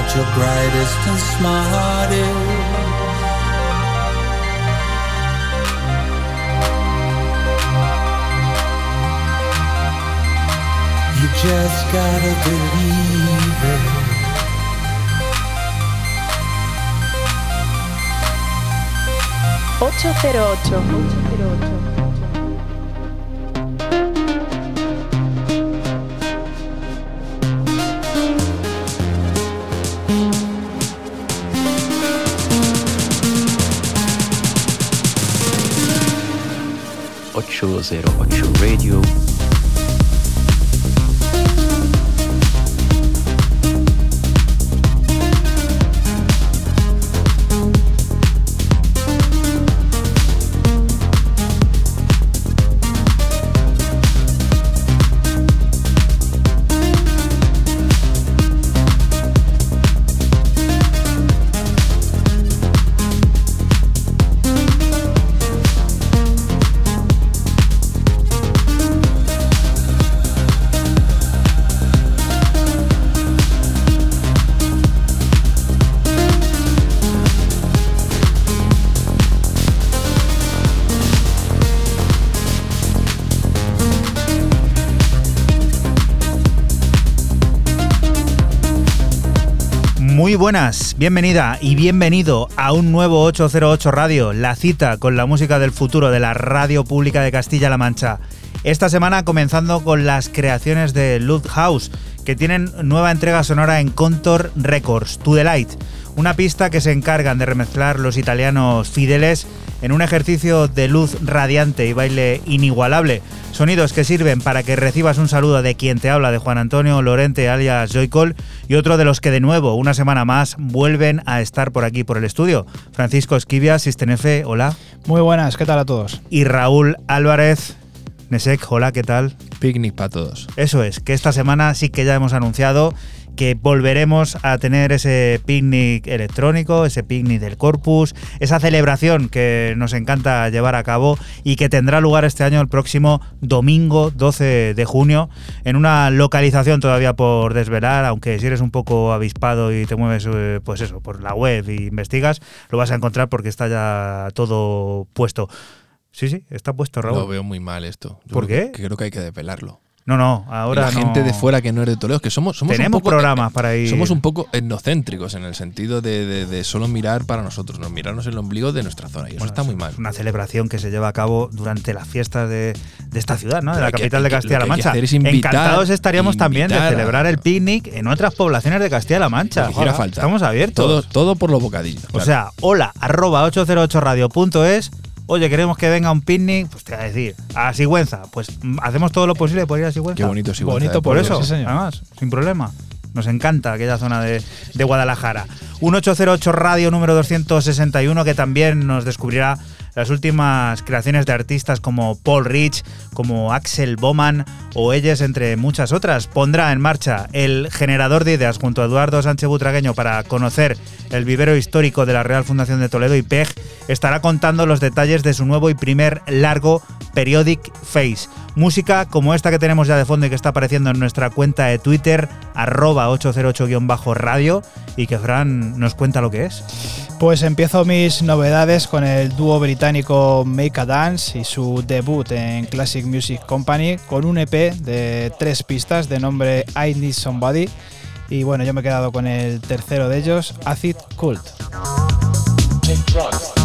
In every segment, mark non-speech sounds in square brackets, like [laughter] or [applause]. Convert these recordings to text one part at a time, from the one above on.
Not your brightest and smartest. You just gotta believe it. Ocho cero ocho. Ocho cero ocho Radio. Buenas, bienvenida y bienvenido a un nuevo 808 Radio, la cita con la música del futuro de la radio pública de Castilla-La Mancha. Esta semana comenzando con las creaciones de Lud House, que tienen nueva entrega sonora en Contour Records, To The Light, una pista que se encargan de remezclar los italianos Fideles en un ejercicio de luz radiante y baile inigualable. Sonidos que sirven para que recibas un saludo de quien te habla, de Juan Antonio Lorente alias Joycol, y otro de los que de nuevo, una semana más, vuelven a estar por aquí por el estudio. Francisco Esquivia, Sistenefe, hola. Muy buenas, ¿qué tal a todos? Y Raúl Álvarez, Nesek, hola, ¿qué tal? Picnic para todos. Eso es, que esta semana sí que ya hemos anunciado que volveremos a tener ese picnic electrónico, ese picnic del corpus, esa celebración que nos encanta llevar a cabo y que tendrá lugar este año el próximo domingo 12 de junio en una localización todavía por desvelar, aunque si eres un poco avispado y te mueves eh, pues eso, por la web e investigas, lo vas a encontrar porque está ya todo puesto. Sí, sí, está puesto, Raúl. Lo veo muy mal esto. Yo ¿Por creo qué? que- creo que hay que depelarlo. No, no, ahora la no. gente de fuera que no es de Toledo, que somos, somos Tenemos un poco, programas para ir. Somos un poco etnocéntricos en el sentido de, de- de solo mirar para nosotros, no mirarnos el ombligo de nuestra zona. Y eso está muy es mal. Una celebración que se lleva a cabo durante las fiestas de, de esta ciudad, ¿no? De Pero la que- capital de Castilla-La Mancha. es invitar- Encantados estaríamos también de celebrar el picnic en otras poblaciones de Castilla-La Mancha. Ojalá. falta. Estamos abiertos. Todo, todo por los bocadillos. O claro. sea, hola, arroba 808radio.es. Oye, queremos que venga un picnic, pues te voy a decir, a Sigüenza. Pues mm, hacemos todo lo posible por ir a Sigüenza. qué bonito Sigüenza bonito de Por eso, sí, señor. además, sin problema. Nos encanta aquella zona de, Guadalajara. 1808 Radio número 261 que también nos descubrirá las últimas creaciones de artistas como Paul Rich, como Axel Bowman o ellas entre muchas otras. Pondrá en marcha el generador de ideas junto a Eduardo Sánchez Butragueño para conocer el vivero histórico de la Real Fundación de Toledo y PEG estará contando los detalles de su nuevo y primer largo Periodic Face. Música como esta que tenemos ya de fondo y que está apareciendo en nuestra cuenta de Twitter, arroba 808-radio, y que Fran nos cuenta lo que es. Pues empiezo mis novedades con el dúo británico Make a Dance y su debut en Classic Music Company con un EP de tres pistas de nombre I Need Somebody. Y bueno, yo me he quedado con el tercero de ellos, Acid Cult. take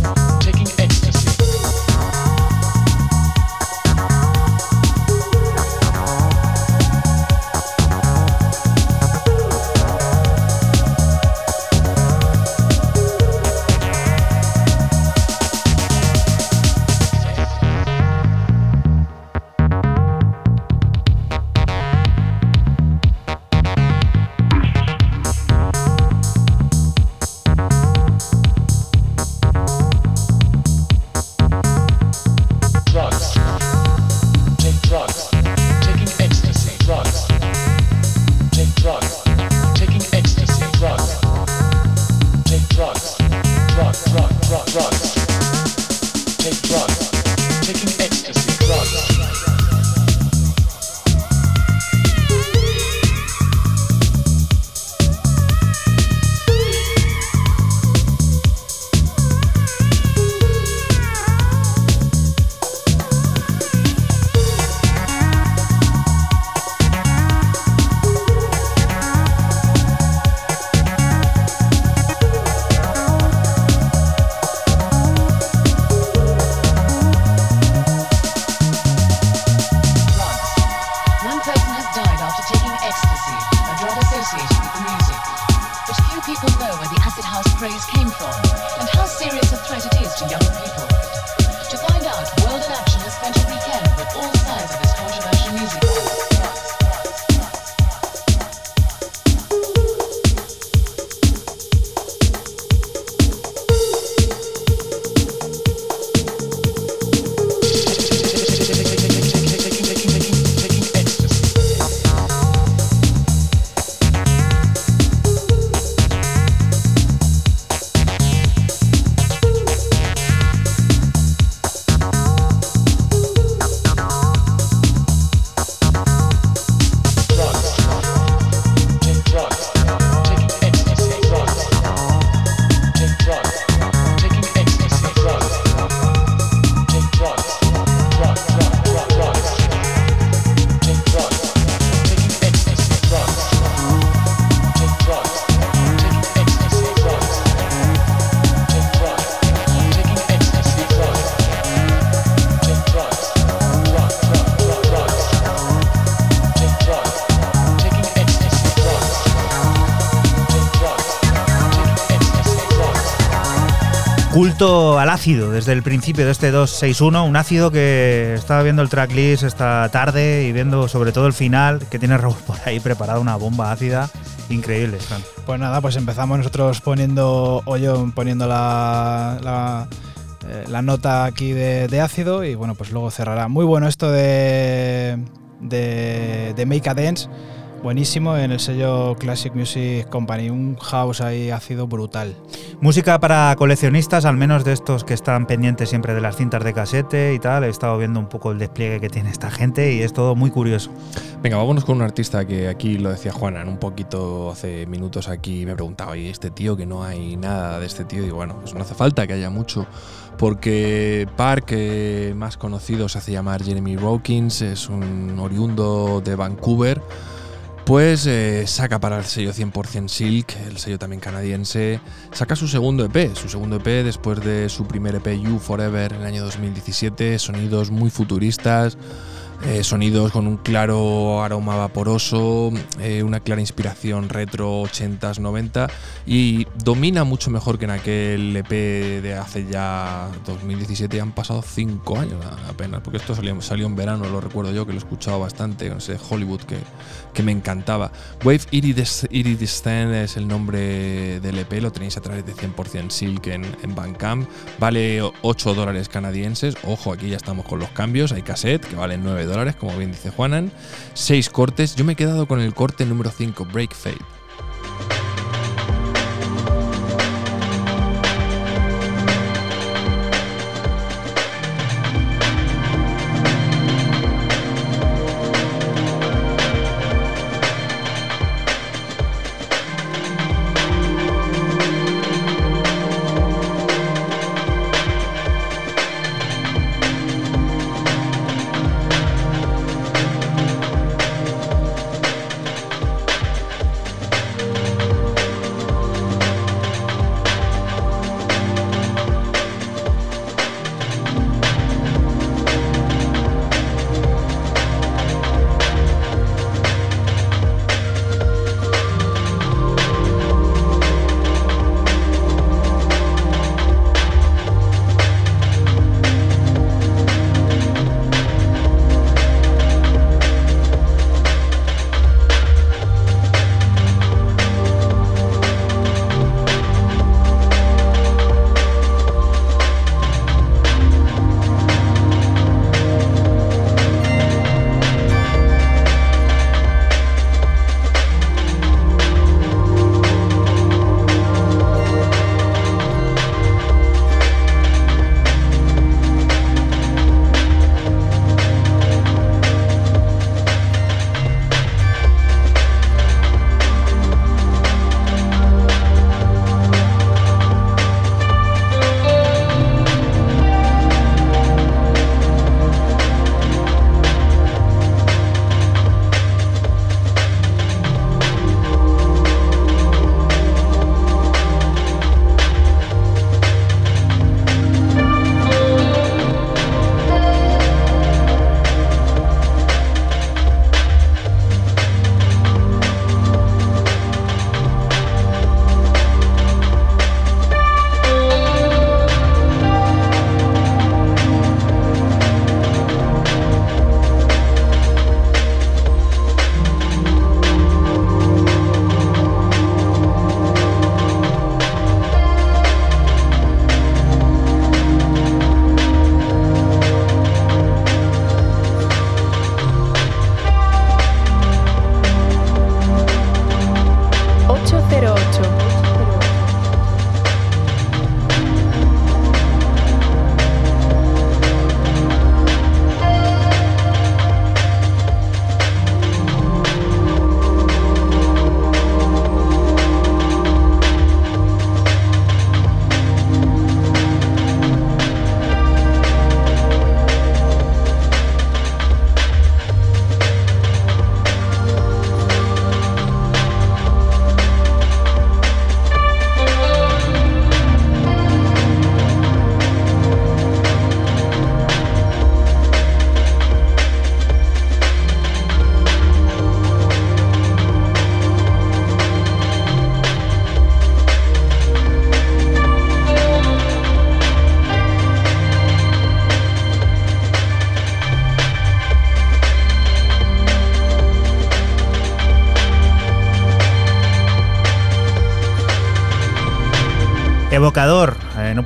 desde el principio de este 261, un ácido que estaba viendo el tracklist esta tarde y viendo sobre todo el final, que tiene Raúl por ahí preparado una bomba ácida increíble. Pues nada, pues empezamos nosotros poniendo, o poniendo la, la, eh, nota aquí de, ácido y bueno, pues luego cerrará. Muy bueno esto de, de Make a Dance, buenísimo en el sello Classic Music Company, un house ahí ácido brutal. Música para coleccionistas, al menos de estos que están pendientes siempre de las cintas de casete y tal. He estado viendo un poco el despliegue que tiene esta gente y es todo muy curioso. Venga, vámonos con un artista que aquí lo decía Juana en un poquito hace minutos aquí me preguntaba, ¿y este tío que no hay nada de este tío? Y bueno, pues no hace falta que haya mucho, porque Park, eh, más conocido, se hace llamar Jeremy Rowkins, es un oriundo de Vancouver, pues eh, saca para el sello 100% Silk, el sello también canadiense, saca su segundo EP, su segundo EP después de su primer EP You Forever en el año 2017, sonidos muy futuristas, eh, sonidos con un claro aroma vaporoso, eh, una clara inspiración retro 80s, 90 y domina mucho mejor que en aquel EP de hace ya 2017, han pasado 5 años apenas, porque esto salió, en verano, lo recuerdo yo, que lo he escuchado bastante, ese Hollywood que, que me encantaba. Wave Iridescent es el nombre del EP, lo tenéis a través de 100% Silk en, en Bandcamp, vale 8 dólares canadienses, ojo, aquí ya estamos con los cambios, hay cassette que valen 9 dólares, como bien dice Juanan, 6 cortes, yo me he quedado con el corte número 5, Break Fade.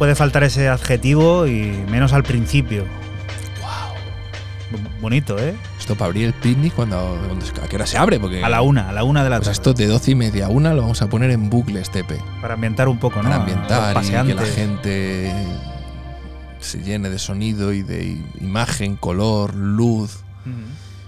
Puede faltar ese adjetivo y menos al principio. Wow. Bonito, ¿eh? Esto para abrir el picnic cuando, ¿A qué hora se abre? Porque A la una, a la una de la Pues tarde. esto de 12 y media a una lo vamos a poner en bucle este EP. Para ambientar un poco, ¿no? Para A ambientar y que la gente se llene de sonido y de imagen, color, luz,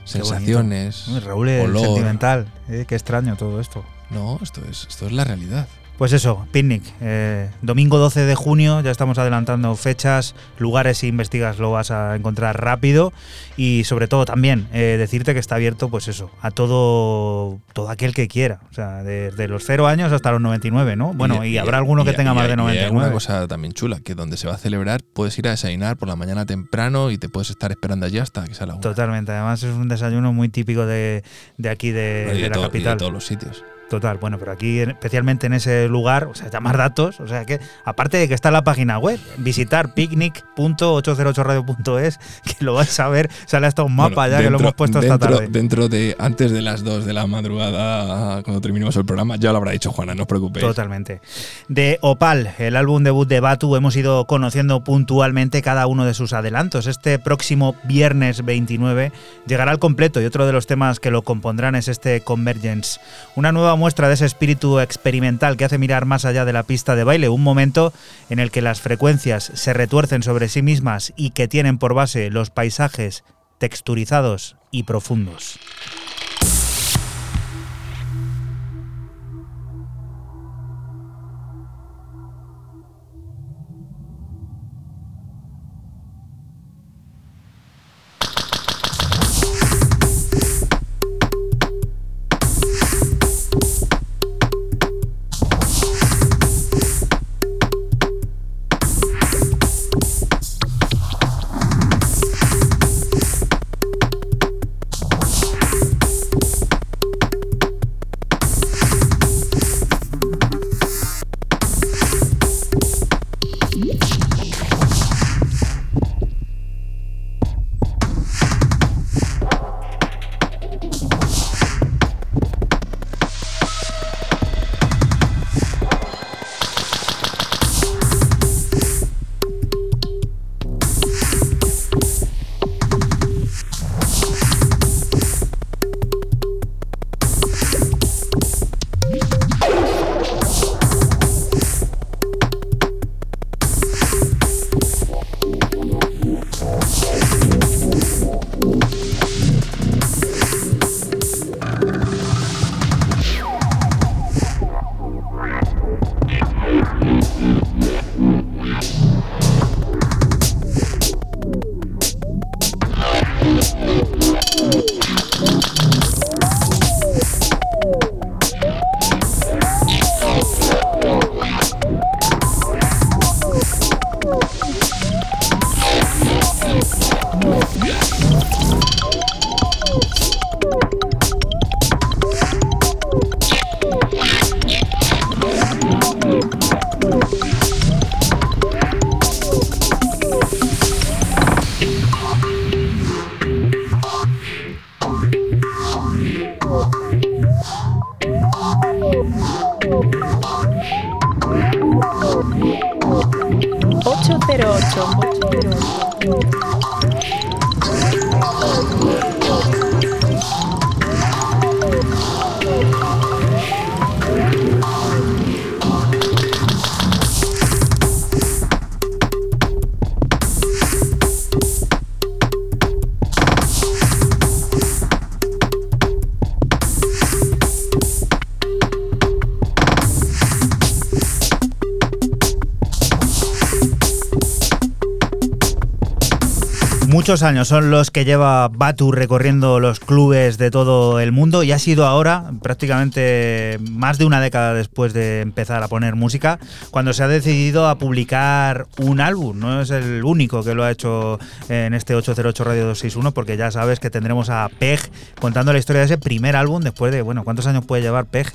sensaciones, Uy, Raúl es olor. sentimental. ¿eh? Qué extraño todo esto. No, esto es, esto es la realidad. Pues eso, picnic. eh, domingo 12 de junio, ya estamos adelantando fechas, lugares, si investigas lo vas a encontrar rápido y sobre todo también eh, decirte que está abierto, pues eso, a todo, todo aquel que quiera. O sea, desde los 0 años hasta los 99, ¿no? Bueno, y, habrá alguno que tenga más de y hay 99. una cosa también chula, que donde se va a celebrar puedes ir a desayunar por la mañana temprano y te puedes estar esperando allí hasta que sea la una. Totalmente, además es un desayuno muy típico de, de aquí de, de la capital. todos los sitios. Total, bueno, pero aquí en- especialmente en ese lugar, o sea, llamar datos, o sea que aparte de que está en la página web, visitar picnic.808radio.es, [laughs] que lo vais a ver, sale hasta un mapa Bueno, ya que lo hemos puesto esta dentro, tarde. Dentro de antes de las 2 de la madrugada, cuando terminemos el programa, ya lo habrá dicho Juana, no os preocupéis. Totalmente. De Opal, el álbum debut de Batu, hemos ido conociendo puntualmente cada uno de sus adelantos. Este próximo viernes 29 llegará al completo y otro de los temas que lo compondrán es este Convergence. Una nueva muestra de ese espíritu experimental que hace mirar más allá de la pista de baile, un momento en el que las frecuencias se retuercen sobre sí mismas y que tienen por base los paisajes texturizados y profundos. Muchos años son los que lleva Batu recorriendo los clubes de todo el mundo y ha sido ahora, prácticamente más de una década después de empezar a poner música, cuando se ha decidido a publicar un álbum. No es el único que lo ha hecho en este 808 Radio 261, porque ya sabes que tendremos a Peg contando la historia de ese primer álbum después de, bueno, ¿cuántos años puede llevar Peg?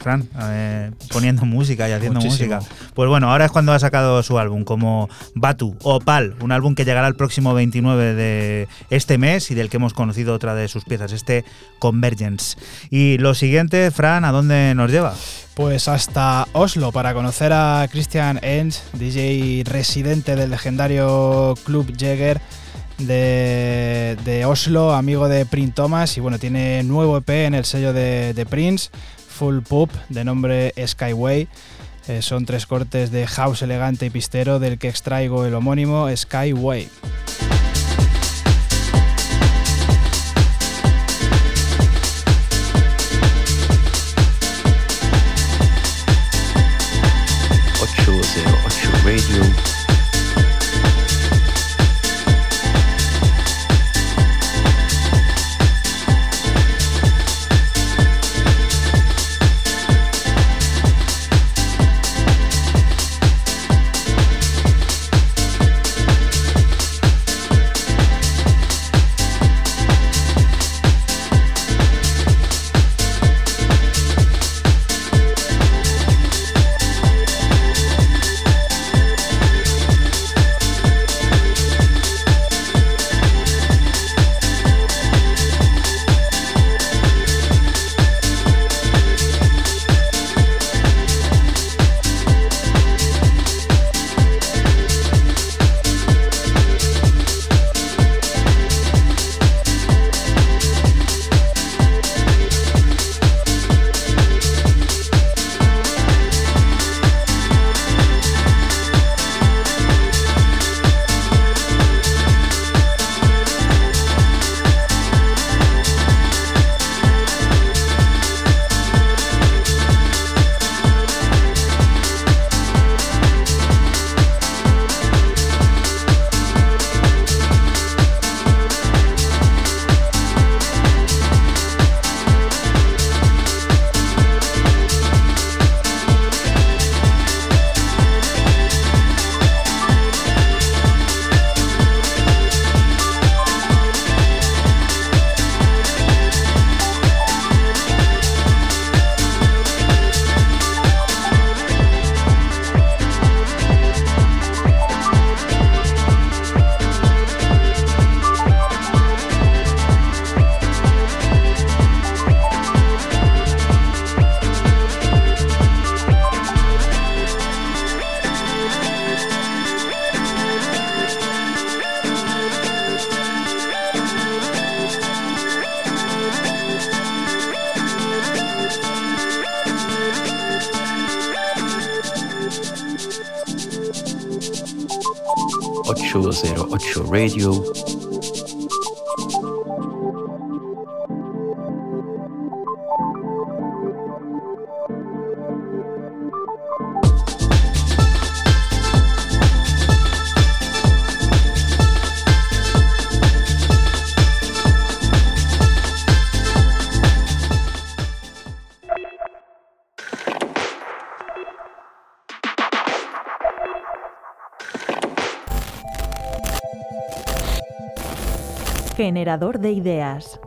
Fran, eh, poniendo música y haciendo Muchísimo. música. Pues bueno, ahora es cuando ha sacado su álbum, como Batu o Pal, un álbum que llegará el próximo 29 de este mes y del que hemos conocido otra de sus piezas, este Convergence. Y lo siguiente, Fran, ¿a dónde nos lleva? Pues hasta Oslo para conocer a Christian Enz, DJ residente del legendario Club Jäger de, de Oslo, amigo de Prince Thomas y bueno, tiene nuevo EP en el sello de, de Prince, Full Poop, de nombre Skyway. Eh, son tres cortes de house elegante y pistero del que extraigo el homónimo Skyway. Radio. Generador de ideas.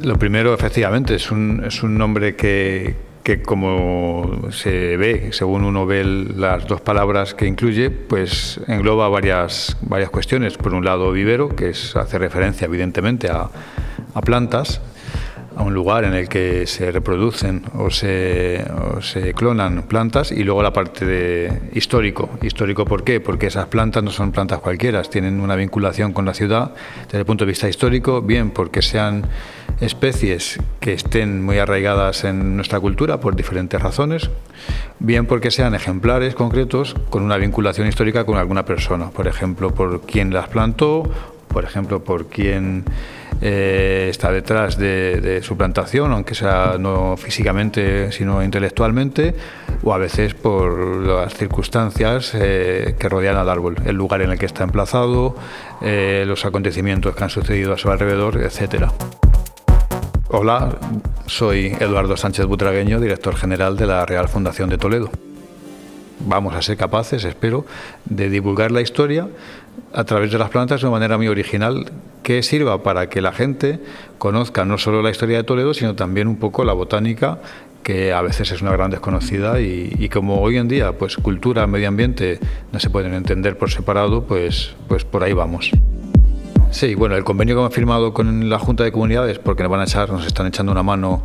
Lo primero, efectivamente, es un, es un nombre que, que como se ve, según uno ve las dos palabras que incluye, pues engloba varias, varias cuestiones. Por un lado, vivero, que es, hace referencia evidentemente a, a plantas, a un lugar en el que se reproducen o se, clonan plantas y luego la parte de histórico. ¿Histórico por qué? Porque esas plantas no son plantas cualquiera, tienen una vinculación con la ciudad desde el punto de vista histórico, bien porque sean especies que estén muy arraigadas en nuestra cultura por diferentes razones, bien porque sean ejemplares concretos con una vinculación histórica con alguna persona, por ejemplo, por quien las plantó, por ejemplo, por quien eh, está detrás de, su plantación, aunque sea no físicamente, sino intelectualmente, o a veces por las circunstancias eh, que rodean al árbol, el lugar en el que está emplazado, eh, los acontecimientos que han sucedido a su alrededor, etcétera. Hola, soy Eduardo Sánchez Butragueño, director general de la Real Fundación de Toledo. Vamos a ser capaces, espero, de divulgar la historia a través de las plantas de una manera muy original que sirva para que la gente conozca no solo la historia de Toledo, sino también un poco la botánica que a veces es una gran desconocida y, como hoy en día pues cultura, medio ambiente no se pueden entender por separado, pues, pues por ahí vamos. Sí, bueno, el convenio que hemos firmado con la Junta de Comunidades, porque nos van a echar, nos están echando una mano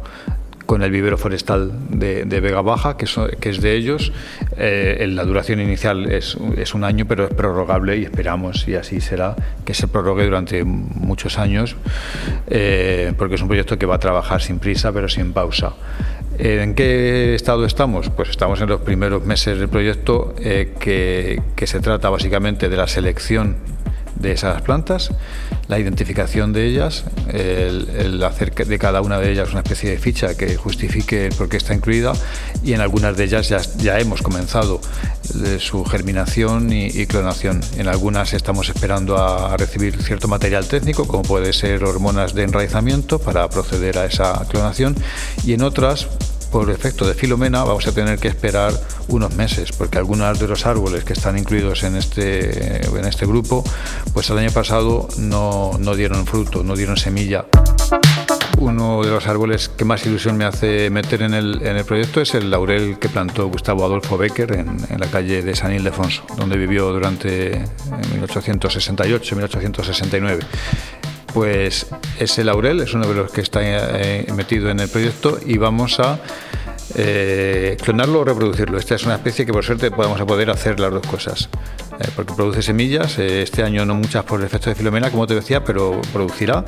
con el vivero forestal de, Vega Baja, que, es de ellos. Eh, la duración inicial es, es, un año, pero es prorrogable y esperamos, y así será, que se prorrogue durante muchos años, eh, porque es un proyecto que va a trabajar sin prisa, pero sin pausa. ¿En qué estado estamos? Pues estamos en los primeros meses del proyecto, eh, que, que se trata básicamente de la selección de esas plantas, la identificación de ellas, el, hacer de cada una de ellas una especie de ficha que justifique por qué está incluida y en algunas de ellas ya, hemos comenzado su germinación y, y, clonación. En algunas estamos esperando a, a, recibir cierto material técnico, como puede ser hormonas de enraizamiento para proceder a esa clonación y en otras por efecto de Filomena vamos a tener que esperar unos meses, porque algunos de los árboles que están incluidos en este, en este grupo, pues el año pasado no, no dieron fruto, no dieron semilla. Uno de los árboles que más ilusión me hace meter en el, en el proyecto es el laurel que plantó Gustavo Adolfo Becker en, en la calle de San Ildefonso, donde vivió durante 1868-1869 pues ese laurel es uno de los que está eh, metido en el proyecto y vamos a eh, clonarlo o reproducirlo. Esta es una especie que por suerte a poder hacer las dos cosas, eh, porque produce semillas, eh, este año no muchas por el efecto de filomena, como te decía, pero producirá.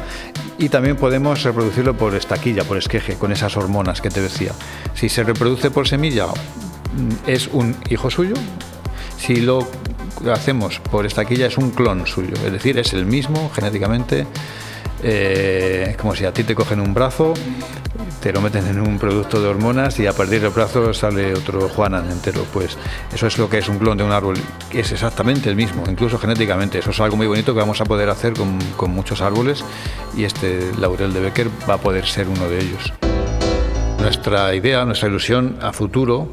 Y también podemos reproducirlo por estaquilla, por esqueje, con esas hormonas que te decía. Si se reproduce por semilla, es un hijo suyo. Si lo hacemos por estaquilla, es un clon suyo, es decir, es el mismo genéticamente. Eh, como si a ti te cogen un brazo, te lo meten en un producto de hormonas y a partir del brazo sale otro Juanan entero. Pues eso es lo que es un clon de un árbol, es exactamente el mismo, incluso genéticamente. Eso es algo muy bonito que vamos a poder hacer con, con muchos árboles y este laurel de Becker va a poder ser uno de ellos. Nuestra idea, nuestra ilusión a futuro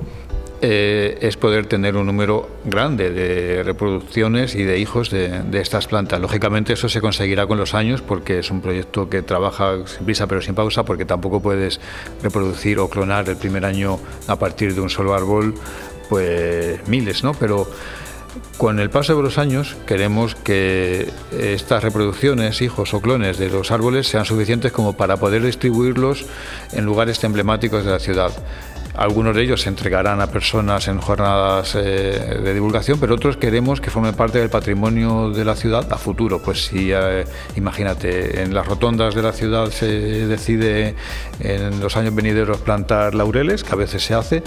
eh, es poder tener un número grande de reproducciones y de hijos de, de, estas plantas. Lógicamente eso se conseguirá con los años porque es un proyecto que trabaja sin prisa pero sin pausa porque tampoco puedes reproducir o clonar el primer año a partir de un solo árbol pues miles, ¿no? Pero con el paso de los años queremos que estas reproducciones, hijos o clones de los árboles sean suficientes como para poder distribuirlos en lugares emblemáticos de la ciudad. Algunos de ellos se entregarán a personas en jornadas eh, de divulgación, pero otros queremos que formen parte del patrimonio de la ciudad a futuro. Pues si, eh, imagínate, en las rotondas de la ciudad se decide en los años venideros plantar laureles, que a veces se hace,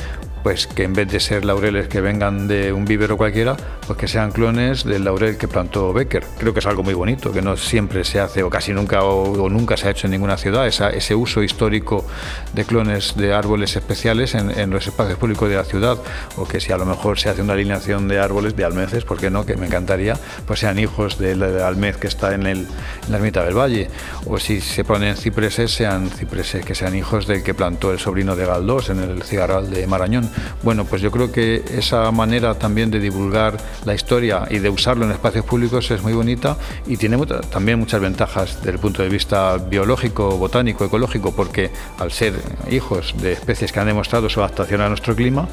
pues que en vez de ser laureles que vengan de un vivero cualquiera, pues que sean clones del laurel que plantó Becker. Creo que es algo muy bonito, que no siempre se hace o casi nunca o, nunca se ha hecho en ninguna ciudad, Esa, ese uso histórico de clones de árboles especiales en, los espacios públicos de la ciudad, o que si a lo mejor se hace una alineación de árboles, de almeces, ¿por qué no? Que me encantaría, pues sean hijos del, del almez que está en, el, en la ermita del valle, o si se ponen cipreses, sean cipreses que sean hijos del que plantó el sobrino de Galdós en el cigarral de Marañón. Bueno, pues yo creo que esa manera también de divulgar la historia y de usarlo en espacios públicos es muy bonita y tiene también muchas ventajas desde el punto de vista biológico, botánico, ecológico, porque al ser hijos de especies que han demostrado su adaptación a nuestro clima,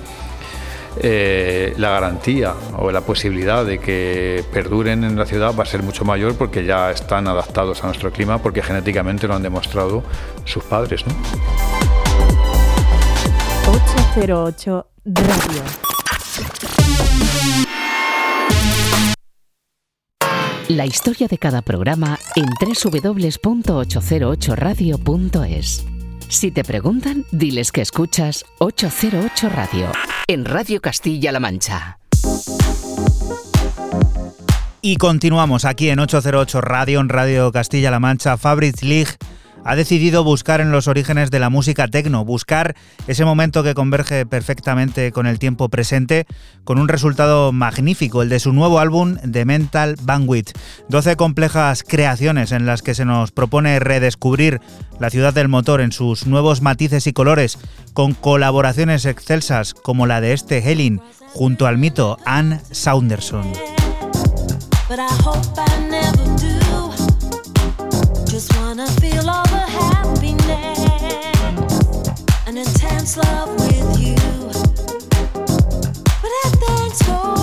eh, la garantía o la posibilidad de que perduren en la ciudad va a ser mucho mayor porque ya están adaptados a nuestro clima porque genéticamente lo han demostrado sus padres. ¿no? 808 Radio. La historia de cada programa en www.808radio.es. Si te preguntan, diles que escuchas 808 Radio en Radio Castilla-La Mancha. Y continuamos aquí en 808 Radio, en Radio Castilla-La Mancha. Fabric League ha decidido buscar en los orígenes de la música techno, buscar ese momento que converge perfectamente con el tiempo presente, con un resultado magnífico, el de su nuevo álbum The Mental Bandwidth. 12 complejas creaciones en las que se nos propone redescubrir la ciudad del motor en sus nuevos matices y colores, con colaboraciones excelsas como la de este Helen junto al mito Anne Saunderson. Just wanna feel all the happiness and intense love with you. But if things go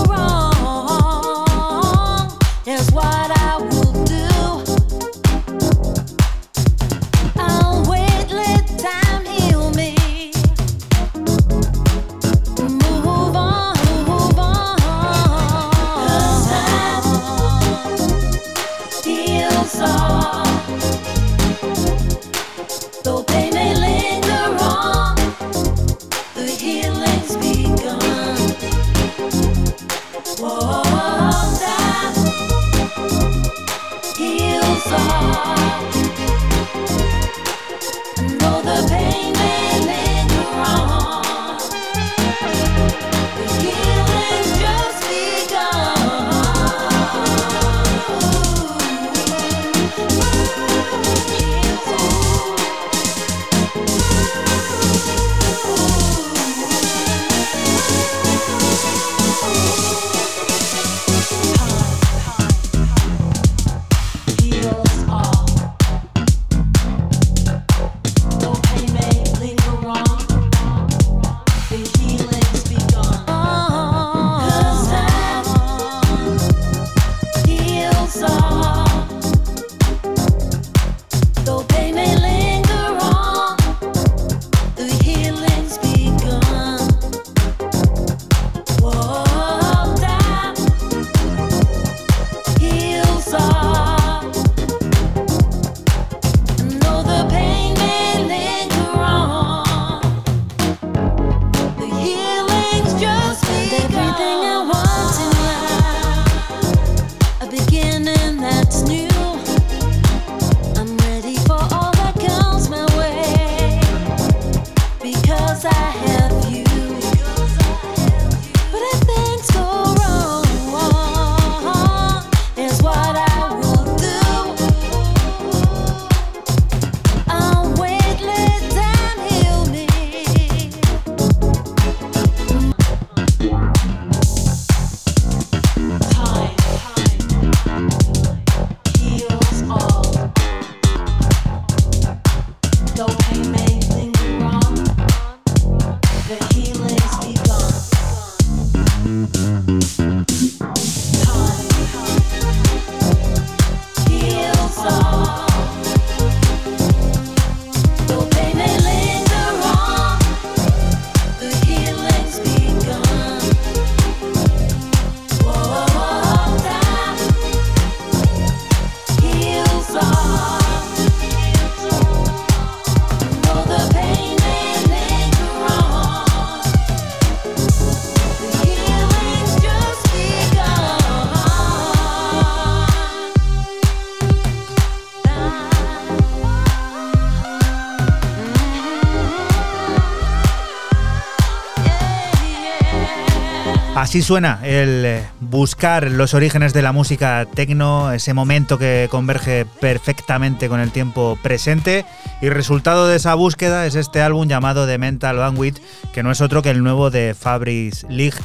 Así suena el eh, buscar los orígenes de la música techno, ese momento que converge perfectamente con el tiempo presente. Y resultado de esa búsqueda es este álbum llamado The Mental Bandwidth, que no es otro que el nuevo de Fabrice League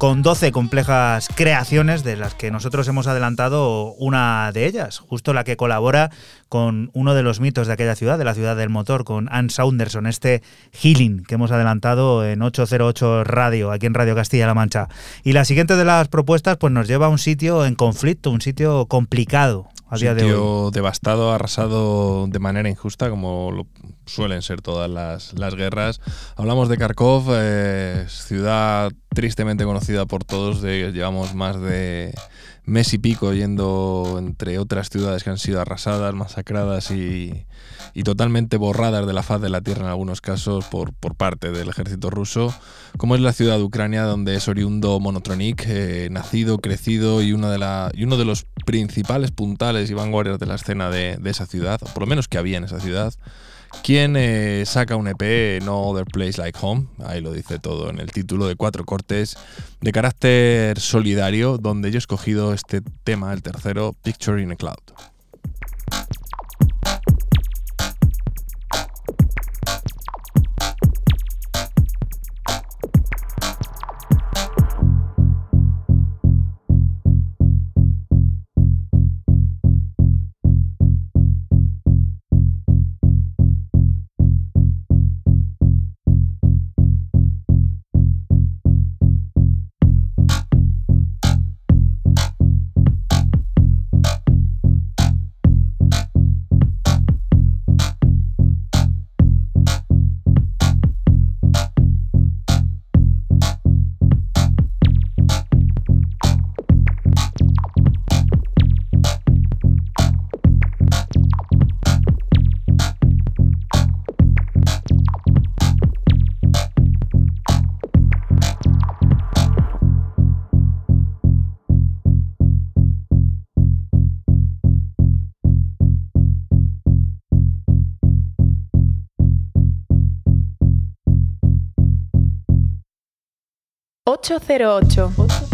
con 12 complejas creaciones de las que nosotros hemos adelantado una de ellas, justo la que colabora con uno de los mitos de aquella ciudad, de la ciudad del motor, con Ann Saunderson, este Healing que hemos adelantado en 808 Radio, aquí en Radio Castilla-La Mancha. Y la siguiente de las propuestas pues nos lleva a un sitio en conflicto, un sitio complicado a día devastado, arrasado de manera injusta, como suelen ser todas las, guerras. Hablamos de Kharkov, eh, ciudad tristemente conocida por todos, de, llevamos más de mes y pico yendo entre otras ciudades que han sido arrasadas, masacradas y, totalmente borradas de la faz de la tierra en algunos casos por, parte del ejército ruso, como es la ciudad de Ucrania donde es oriundo Monotronic, eh, nacido, crecido y uno de los principales puntales y vanguardias de la escena de, esa ciudad, o por lo menos que había en esa ciudad quien eh, saca un EP, No Other Place Like Home, ahí lo dice todo en el título de cuatro cortes, de carácter solidario, donde yo he escogido este tema, el tercero, Picture in a Cloud. 808. 808.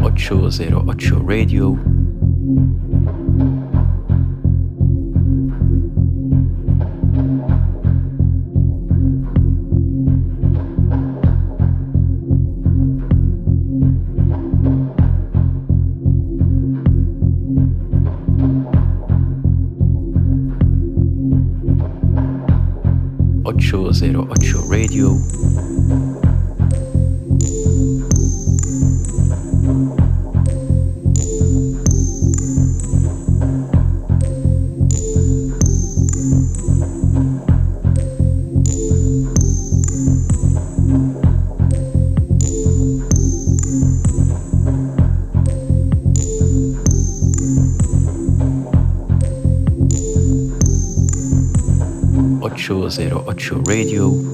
Ocho zero ocho Radio. 008 Radio.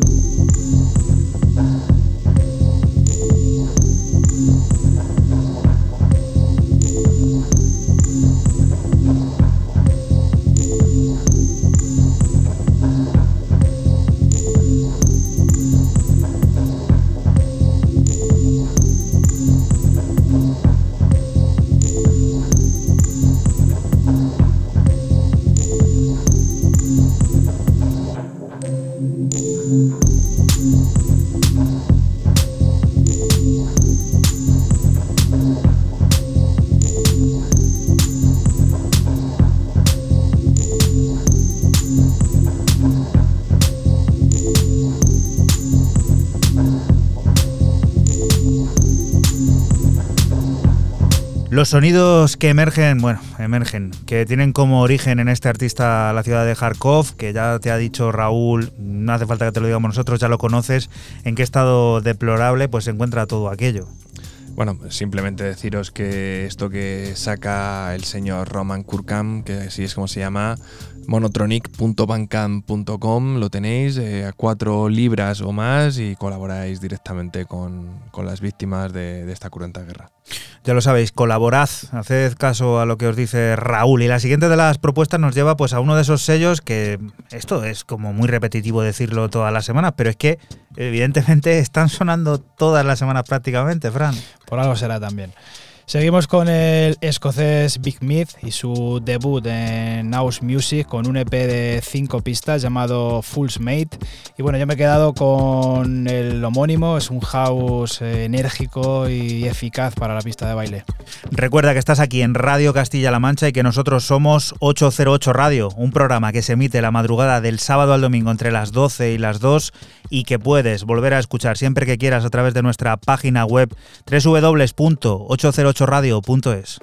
Los sonidos que emergen, bueno, emergen, que tienen como origen en este artista la ciudad de Kharkov, que ya te ha dicho Raúl, no hace falta que te lo digamos nosotros, ya lo conoces, en qué estado deplorable pues se encuentra todo aquello. Bueno, simplemente deciros que esto que saca el señor Roman Kurkam, que así es como se llama, monotronic.bandcamp.com, lo tenéis eh, a cuatro libras o más y colaboráis directamente con, con las víctimas de, de esta cruenta guerra. Ya lo sabéis, colaborad, haced caso a lo que os dice Raúl. Y la siguiente de las propuestas nos lleva pues a uno de esos sellos que esto es como muy repetitivo decirlo todas las semanas, pero es que evidentemente están sonando todas las semanas prácticamente, Fran. Por algo será también. Seguimos con el escocés Big Myth y su debut en House Music con un EP de cinco pistas llamado Fool's Mate. Y bueno, yo me he quedado con el homónimo, es un house enérgico y eficaz para la pista de baile. Recuerda que estás aquí en Radio Castilla-La Mancha y que nosotros somos 808 Radio, un programa que se emite la madrugada del sábado al domingo entre las 12 y las 2 y que puedes volver a escuchar siempre que quieras a través de nuestra página web www.808radio.es. 808.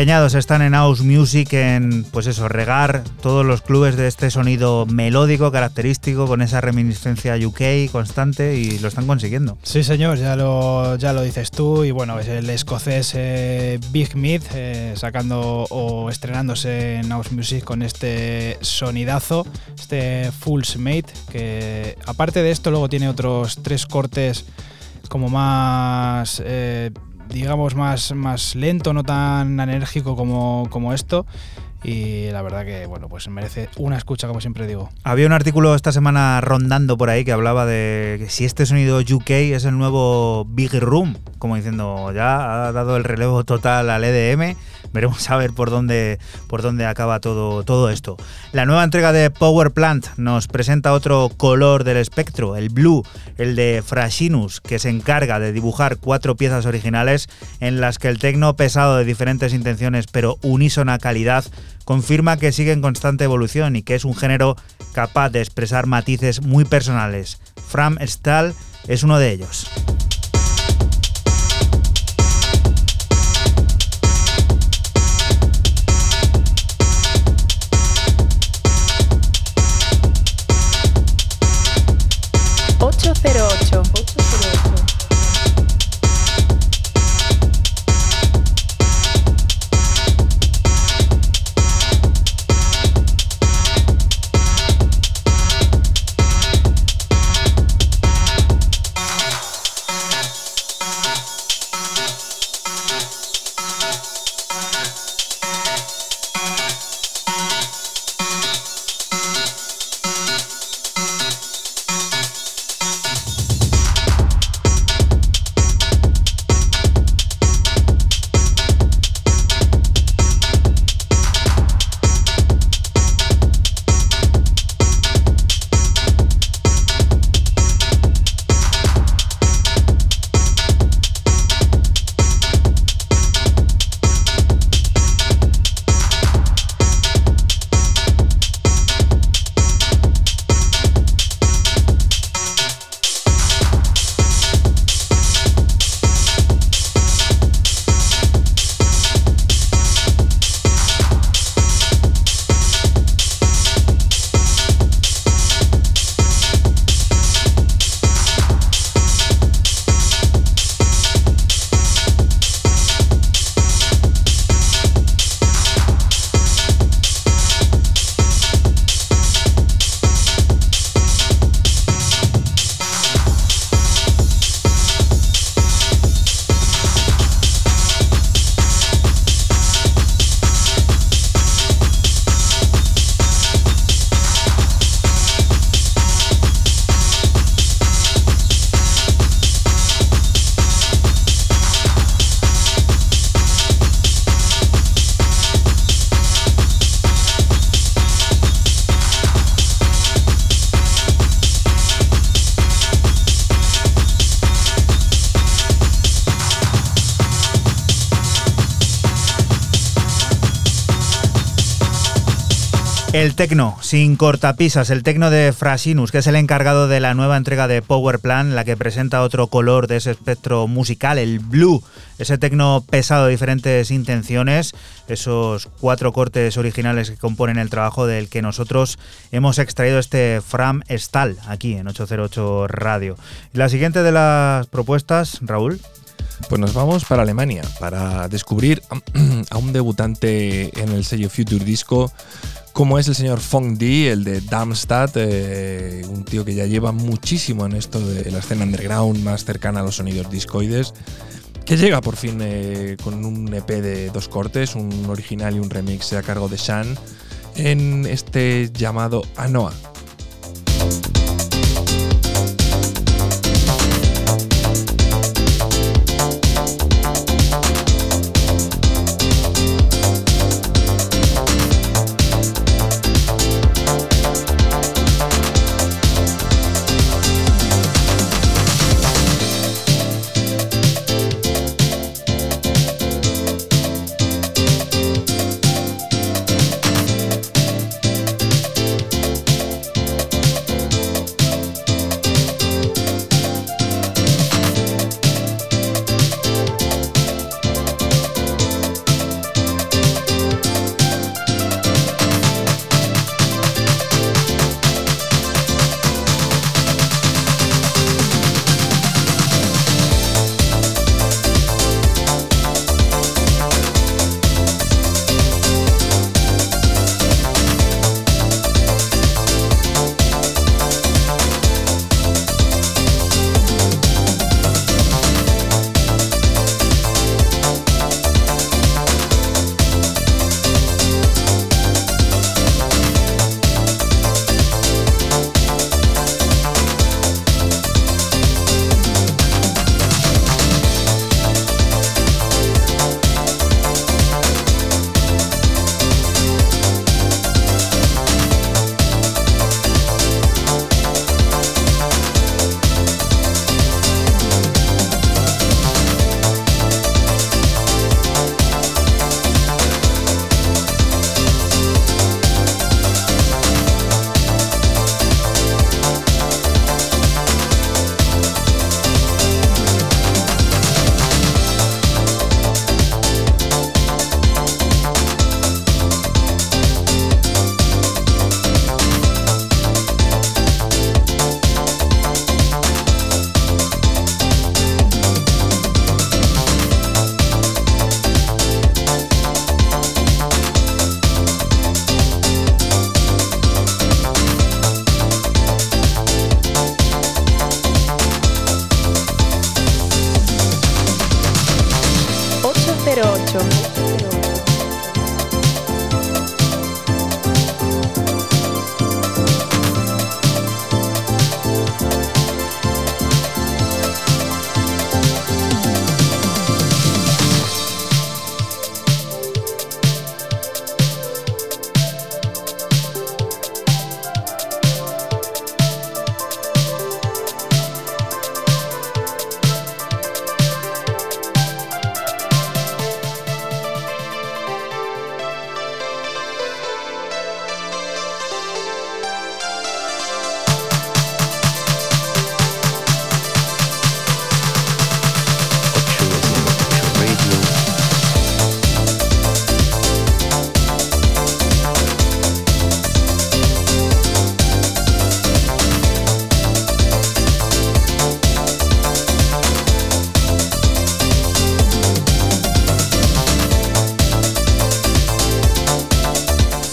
Empeñados están en House Music en, pues eso, regar todos los clubes de este sonido melódico, característico, con esa reminiscencia UK constante y lo están consiguiendo. Sí, señor, ya lo, ya lo dices tú. Y bueno, es el escocés eh, Big Mid eh, sacando o estrenándose en House Music con este sonidazo, este Fool's Mate, que aparte de esto luego tiene otros tres cortes como más, eh, digamos, más, más lento, no tan enérgico como, como esto. Y la verdad que, bueno, pues merece una escucha, como siempre digo. Había un artículo esta semana rondando por ahí que hablaba de que si este sonido UK es el nuevo Big Room, como diciendo, ya ha dado el relevo total al EDM. Veremos a ver por dónde, por dónde acaba todo, todo esto. La nueva entrega de Power Plant nos presenta otro color del espectro, el blue, el de Frashinus, que se encarga de dibujar cuatro piezas originales en las que el tecno pesado de diferentes intenciones pero unísona calidad confirma que sigue en constante evolución y que es un género capaz de expresar matices muy personales. Fram Stahl es uno de ellos. Tecno, sin cortapisas, el tecno de Frasinus, que es el encargado de la nueva entrega de Power Plan, la que presenta otro color de ese espectro musical, el blue, ese tecno pesado de diferentes intenciones, esos cuatro cortes originales que componen el trabajo del que nosotros hemos extraído este Fram Stal aquí en 808 Radio. La siguiente de las propuestas, Raúl. Pues nos vamos para Alemania para descubrir a un [clears throat] debutante en el sello Future Disco como es el señor Fong Di, el de Darmstadt, eh, un tío que ya lleva muchísimo en esto de la escena underground más cercana a los sonidos discoides, que llega por fin eh, con un EP de dos cortes, un original y un remix a cargo de Shan, en este llamado Anoa.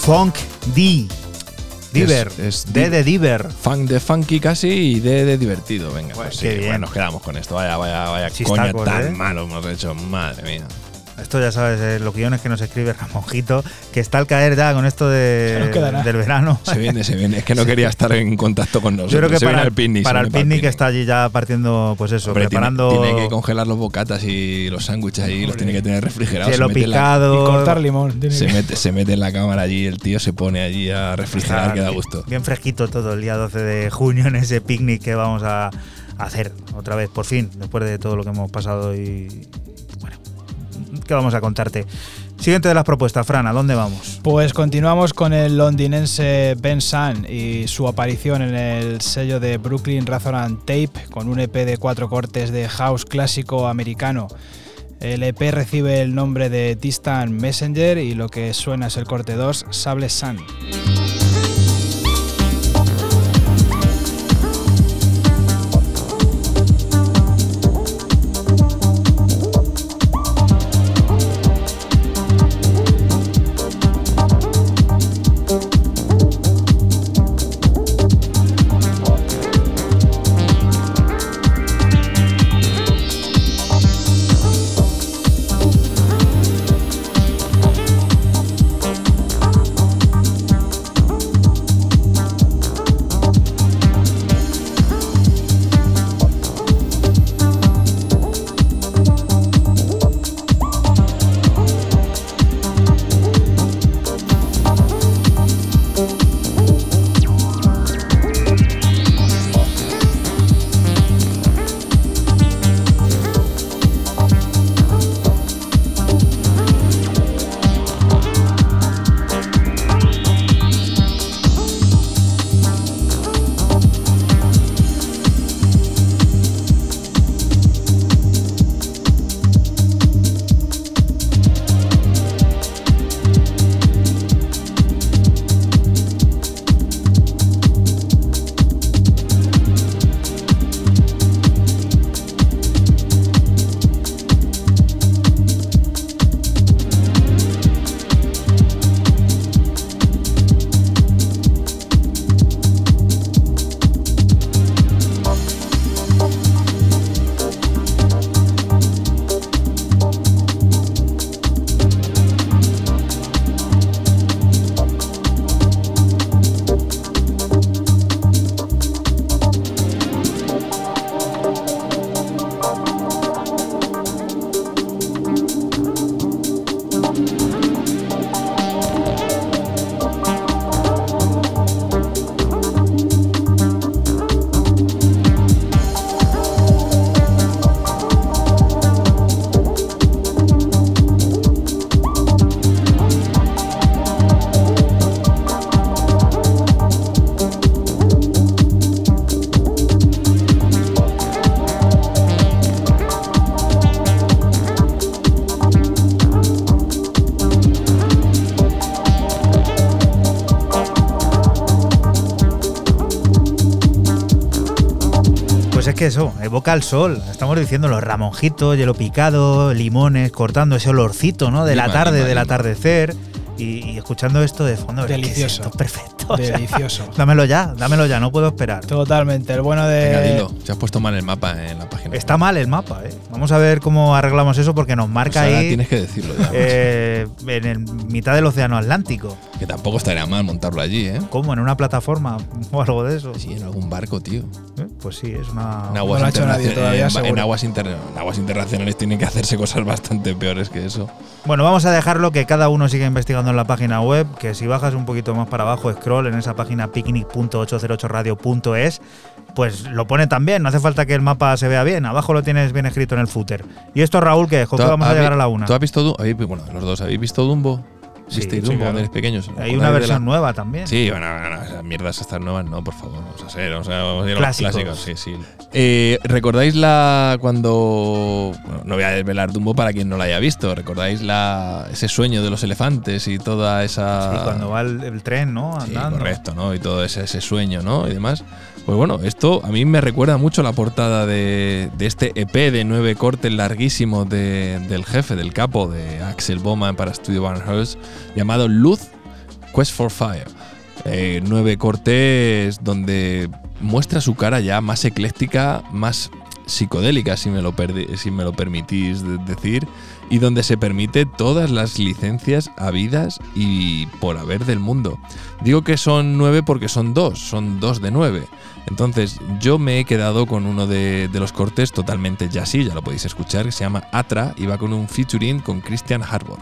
Funk D. Diver. Es- es D de Diver. Funk de funky casi y de, de divertido. Venga, pues qué sí, bien. bueno, nos quedamos con esto. Vaya, vaya, vaya Chistacos, coña tan ¿eh? malo hemos hecho. Madre mía. Esto ya sabes, eh, los guiones que nos escribe Ramonjito, que está al caer ya con esto de, del verano. Se viene, se viene. Es que no quería estar en contacto con nosotros. Yo creo que se para, viene el picnic. para el picnic está allí ya partiendo, pues eso, Hombre, preparando tiene, que congelar los bocatas y los sándwiches ahí, los tiene que tener refrigerados. cielo se mete en la- picado. Y cortar limón. tiene se, que- mete, se mete en la cámara allí, el tío se pone allí a refrigerar, Está que da bien- gusto. Bien fresquito todo el día 12 de junio en ese picnic que vamos a hacer otra vez, por fin, después de todo lo que hemos pasado y. Bueno, ¿Qué vamos a contarte? Siguiente de las propuestas, Fran, ¿a dónde vamos? Pues continuamos con el londinense Ben Sun y su aparición en el sello de Brooklyn Resonant Tape con un EP de cuatro cortes de house clásico americano. El EP recibe el nombre de Distant Messenger y lo que suena es el corte 2, Sable Sun. Evoca el sol. Estamos diciendo los ramonjitos, hielo picado, limones, cortando ese olorcito, ¿no? De la tarde, lima, del lima. atardecer. Y, y escuchando esto de fondo, es Delicioso. esto es perfecto. o sea, Delicioso. [laughs] dámelo ya, dámelo ya, no puedo esperar. Totalmente, el bueno Venga, de... dilo. Se has puesto mal el mapa en la página. Está mal el mapa, ¿eh? Vamos a ver cómo arreglamos eso porque nos Pues marca ahora ahí tienes que decirlo ya. eh, en el mitad del océano Atlántico. Que tampoco estaría mal montarlo allí, ¿eh? ¿Cómo? ¿En una plataforma o algo de eso? Sí, en algún barco, tío. Pues sí, es una... En aguas, lo ha hecho nadie todavía, en- aguas inter- en aguas internacionales tienen que hacerse cosas bastante peores que eso. Bueno, vamos a dejarlo que cada uno siga investigando en la página web, que si bajas un poquito más para abajo, scroll en esa página picnic.808radio.es, pues lo pone también, no hace falta que el mapa se vea bien, abajo lo tienes bien escrito en el footer. Y esto, Raúl, que ¿Tú vamos a llegar a la una. ¿Tú has visto Dumbo? Bueno, los dos, ¿habéis visto Dumbo? Sí, ¿Visteis sí, Dumbo claro. pequeños? Hay ¿Acordáis una versión la- nueva también. Sí, bueno, bueno, esas mierdas estas nuevas no, por favor, vamos a ser, o sea, vamos a ir a los Clásicos. clásicos, sí, sí. Eh, ¿Recordáis la cuando bueno, no voy a desvelar Dumbo para quien no la haya visto? ¿Recordáis la ese sueño de los elefantes y toda esa Sí, cuando va el, el tren, ¿no? Sí, Andando. correcto, ¿no? Y todo ese, ese sueño, ¿no? Y demás. Pues bueno, esto a mí me recuerda mucho la portada de, este EP de nueve cortes larguísimos de- del jefe, del capo de Axel Bowman para Studio Barnhurst, llamado Luz Quest for Fire. Eh, nueve cortes donde muestra su cara ya más ecléctica, más psicodélica, si me lo, permitís de- decir, y donde se permite todas las licencias habidas y por haber del mundo. Digo que son nueve porque son dos, son dos de nueve. Entonces yo me he quedado con uno de, los cortes totalmente jazzy, ya lo podéis escuchar, que se llama Atra y va con un featuring con Christian Harbour.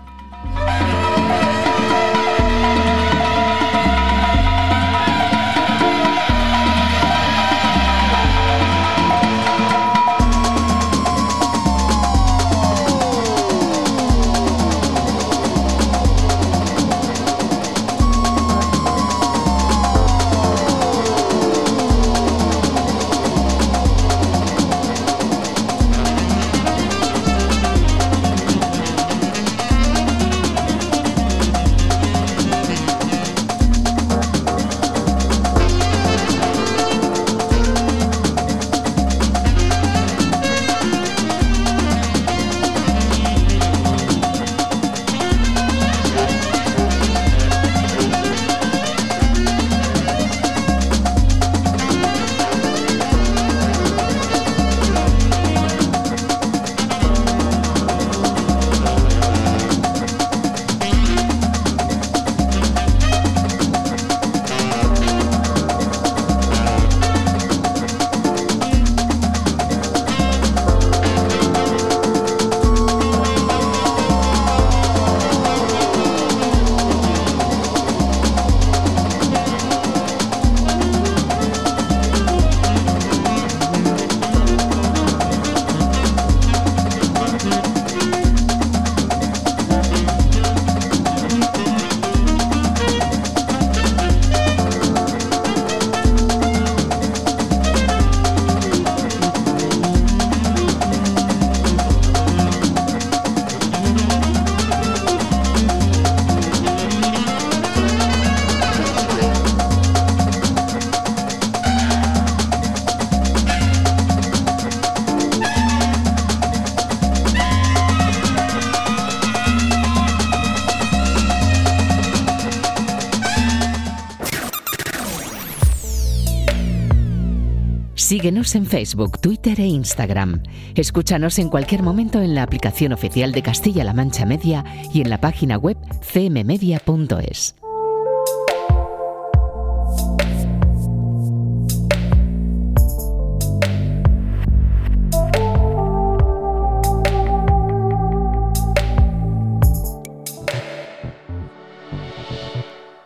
Facebook, Twitter e Instagram. Escúchanos en cualquier momento en la aplicación oficial de Castilla-La Mancha Media y en la página web cmmedia.es.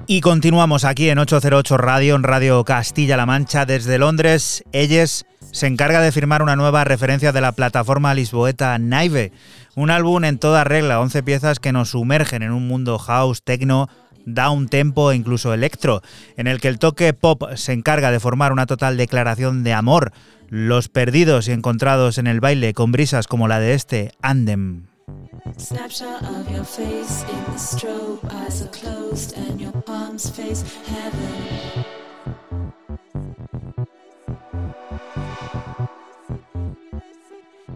Y continuamos aquí en 808 Radio, en Radio Castilla-La Mancha, desde Londres. Elles se encarga de firmar una nueva referencia de la plataforma lisboeta Naive. Un álbum en toda regla, 11 piezas que nos sumergen en un mundo house, techno, down tempo e incluso electro, en el que el toque pop se encarga de formar una total declaración de amor. Los perdidos y encontrados en el baile con brisas como la de este Andem. Snapshot of your face in the strobe, eyes are closed and your palms face.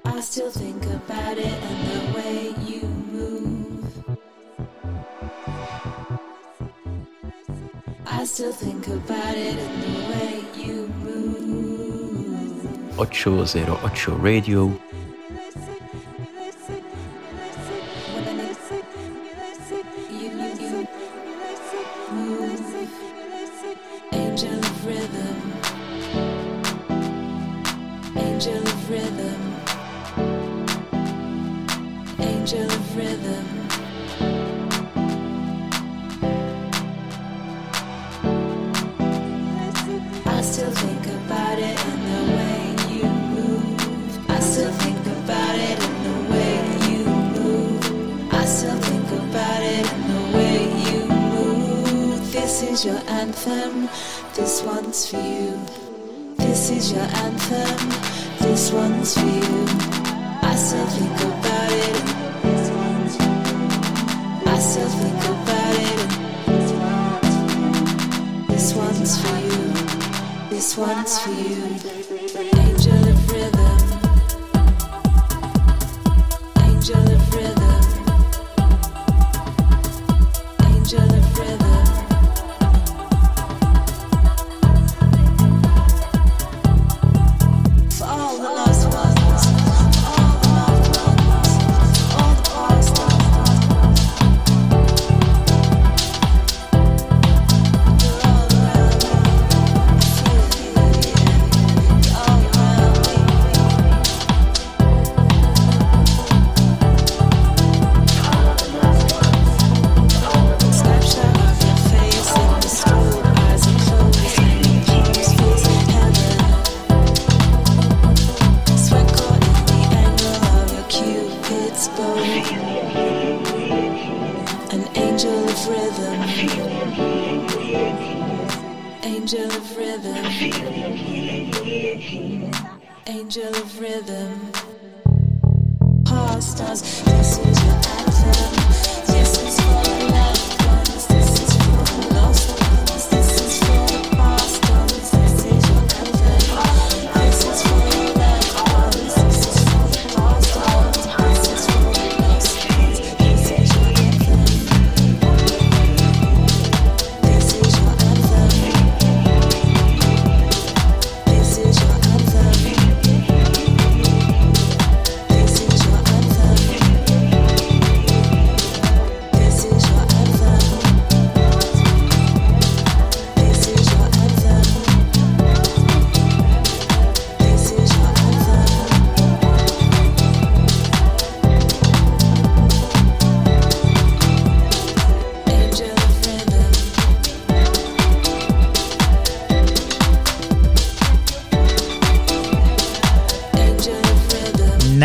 I still think about it and the way you move. I still think about it and the way you move. 808 Radio. Your anthem. This one's for you. This is your anthem. This one's for you. I still think about it. I still think about it. This one's for you. This one's for you. Angel of rhythm. Angel of rhythm.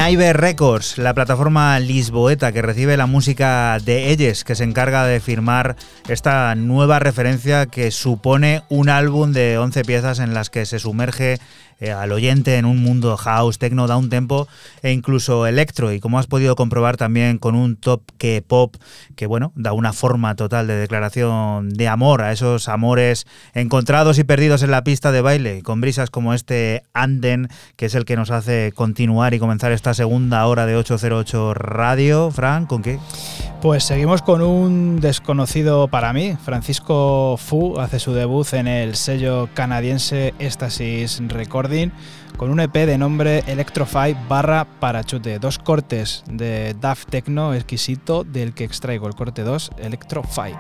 Naive Records, la plataforma lisboeta que recibe la música de Elles, que se encarga de firmar esta nueva referencia que supone un álbum de 11 piezas en las que se sumerge eh, al oyente en un mundo house, techno, down tempo e incluso electro. Y como has podido comprobar también con un top que pop que, bueno, da una forma total de declaración de amor a esos amores encontrados y perdidos en la pista de baile, con brisas como este Anden, que es el que nos hace continuar y comenzar esta segunda hora de 808 Radio. Fran, ¿con qué? Pues seguimos con un desconocido para mí. Francisco Fu hace su debut en el sello canadiense Estasis Recordings Con un EP de nombre Electrofy barra Parachute. Dos cortes de Daft Techno exquisito del que extraigo el corte 2, Electrofy.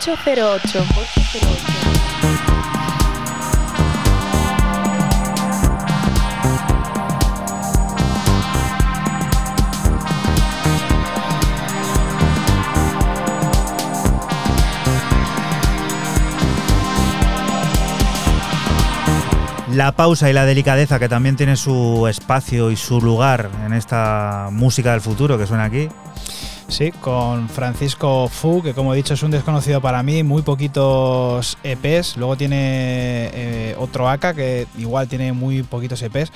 Ocho cero ocho. La pausa y la delicadeza que también tiene su espacio y su lugar en esta música del futuro que suena aquí. Sí, con Francisco Fu, que como he dicho es un desconocido para mí, muy poquitos EPs. Luego tiene eh, otro AK que igual tiene muy poquitos EPs.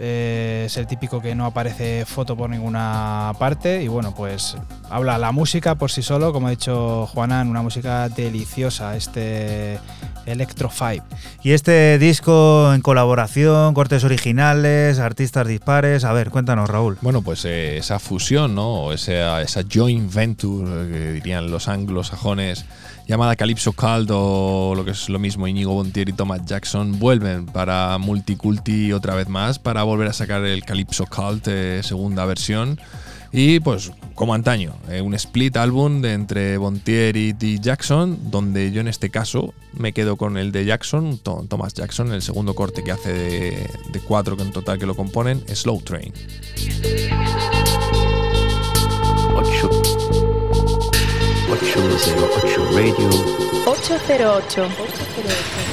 Eh, es el típico que no aparece foto por ninguna parte. Y bueno, pues habla la música por sí solo, como ha dicho Juanan, una música deliciosa, este Electro 5. Y este disco en colaboración, cortes originales, artistas dispares. A ver, cuéntanos, Raúl. Bueno, pues eh, esa fusión, ¿no? O esa, esa joint venture, eh, que dirían los anglosajones, llamada Calypso Cult o lo que es lo mismo, Inigo Bontier y Thomas Jackson, vuelven para Multiculti otra vez más, para volver a sacar el Calypso Cult eh, segunda versión. Y pues, como antaño, eh, un split álbum de entre Bontier y T. Jackson, donde yo en este caso me quedo con el de Jackson, Thomas Jackson, el segundo corte que hace de, de cuatro que en total que lo componen, Slow Train. 808 Radio 808. 808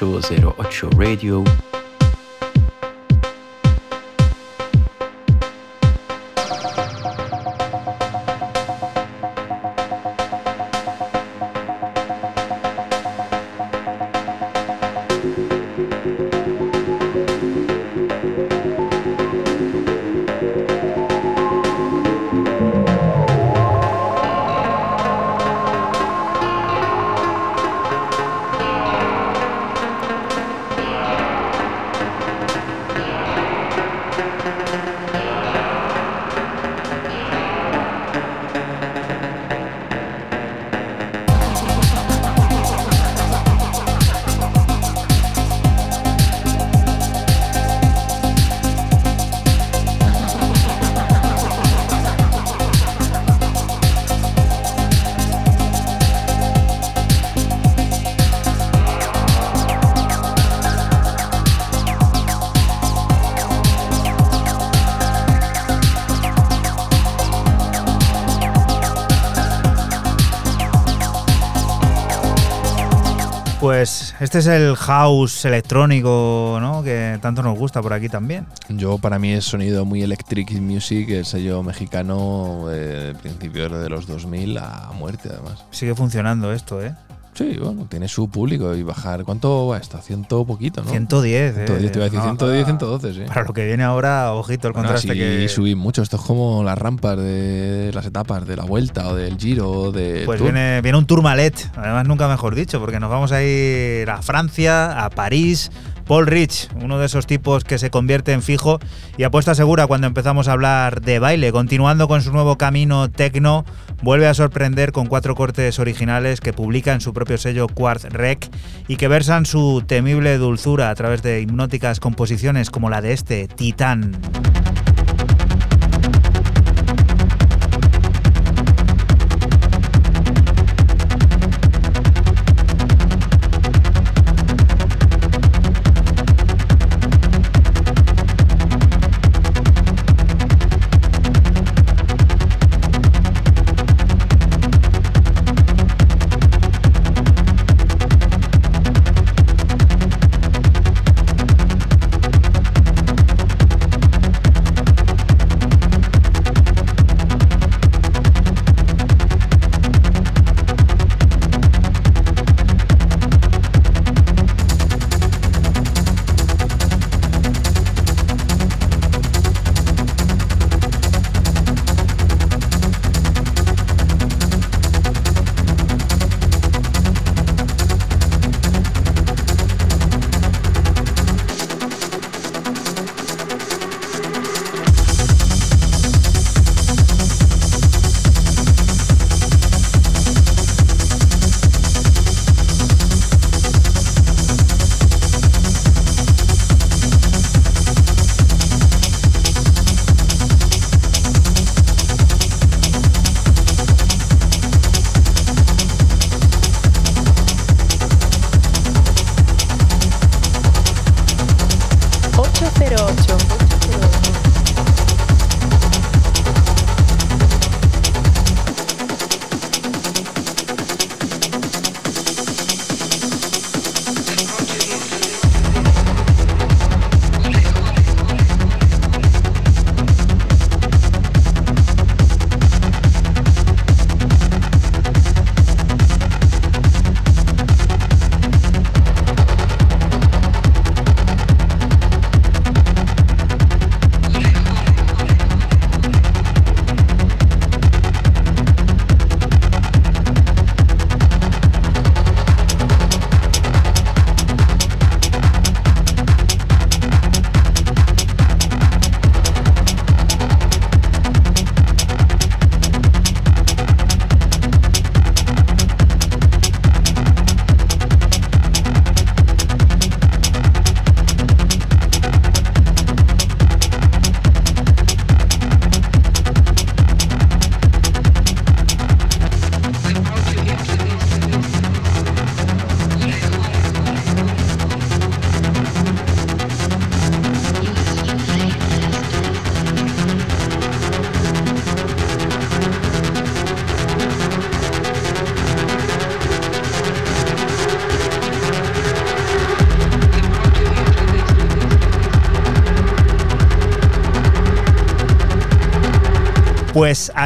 0080 Radio. Este es el house electrónico, ¿no? Que tanto nos gusta por aquí también. Yo, para mí, es sonido muy Electric Music, el sello mexicano, eh, principios de los 2000 a muerte, además. Sigue funcionando esto, ¿eh? Sí, bueno, tiene su público y bajar. ¿Cuánto va esto? Ciento poquito, ¿no? 110, ¿eh? 110, te iba a decir No, 110, para- 112, sí. Para lo que viene ahora, ojito el Bueno, contraste sí, que. subí mucho. Esto es como las rampas de las etapas de la vuelta o del giro o del Pues Tour. viene, viene un tourmalet, además nunca mejor dicho, porque nos vamos a ir a Francia, a París. Paul Rich, uno de esos tipos que se convierte en fijo y apuesta segura cuando empezamos a hablar de baile. Continuando con su nuevo camino tecno, vuelve a sorprender con cuatro cortes originales que publica en su propio sello Quartz Rec y que versan su temible dulzura a través de hipnóticas composiciones como la de este, Titán.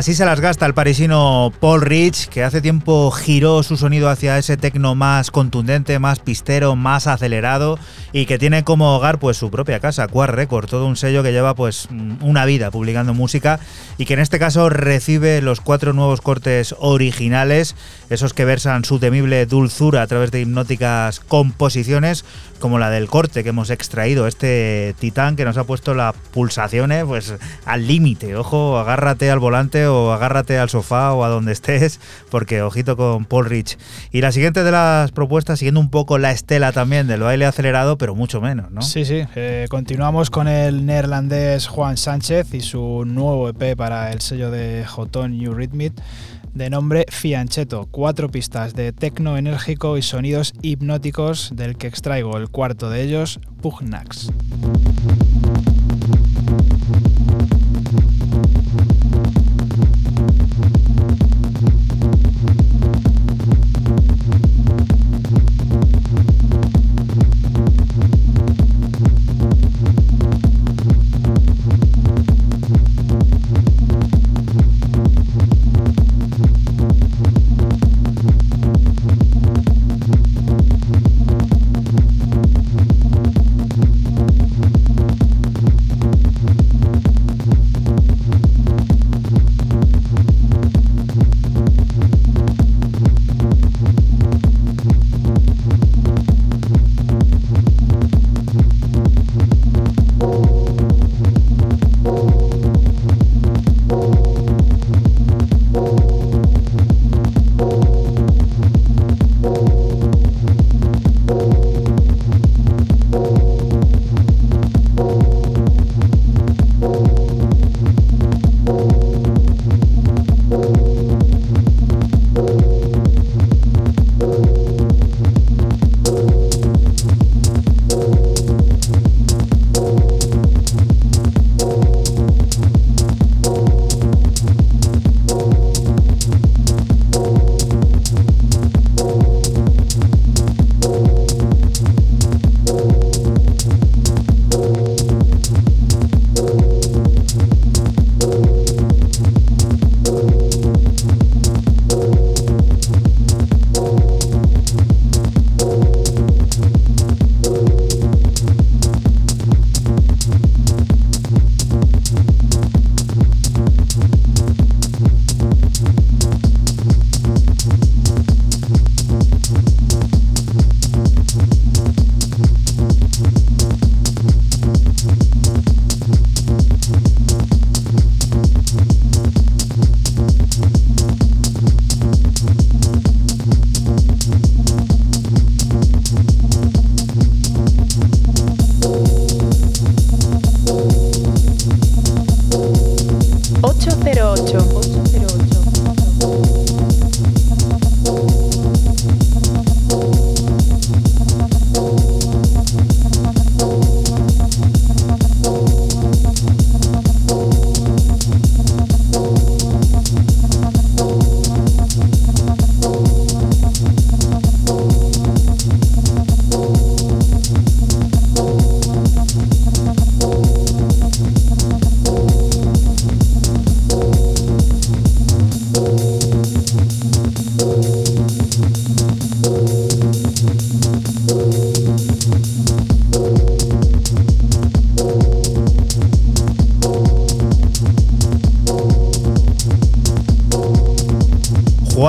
Así se las gasta el parisino Paul Rich, que hace tiempo giró su sonido hacia ese tecno más contundente, más pistero, más acelerado y que tiene como hogar pues su propia casa, Quad Record, todo un sello que lleva pues una vida publicando música y que en este caso recibe los cuatro nuevos cortes originales, esos que versan su temible dulzura a través de hipnóticas composiciones como la del corte que hemos extraído, este titán que nos ha puesto las pulsaciones pues al límite. Ojo, agárrate al volante o agárrate al sofá o a donde estés, porque ojito con Paul Rich. Y la siguiente de las propuestas, siguiendo un poco la estela también del baile acelerado, pero mucho menos, ¿no? Sí, sí. eh, continuamos con el neerlandés Juan Sánchez y su nuevo EP para el sello de Jotón New Rhythmic de nombre Fianchetto. Cuatro pistas de tecno enérgico y sonidos hipnóticos del que extraigo el cuarto de ellos, Pugnax.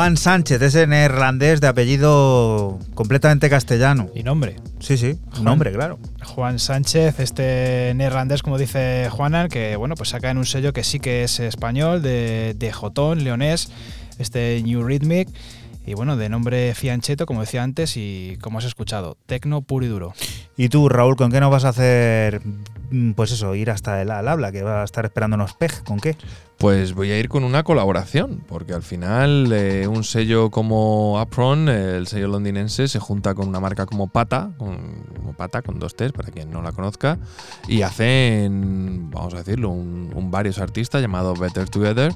Juan Sánchez, ese neerlandés de apellido completamente castellano. Y nombre. Sí, sí, Juan. nombre, claro. Juan Sánchez, este neerlandés, como dice Juanan, que bueno, pues saca en un sello que sí que es español, de, de Jotón, leonés, este New Rhythmic, y bueno, de nombre Fianchetto, como decía antes, y como has escuchado, tecno puro y duro. Y tú, Raúl, ¿con qué nos vas a hacer, pues eso, ir hasta el habla, que va a estar esperándonos Pej? ¿Con qué? Pues voy a ir con una colaboración, porque al final eh, un sello como Apron, el sello londinense, se junta con una marca como Pata, con, Pata con dos T's, para quien no la conozca, y hacen, vamos a decirlo, un, varios artistas llamado Better Together,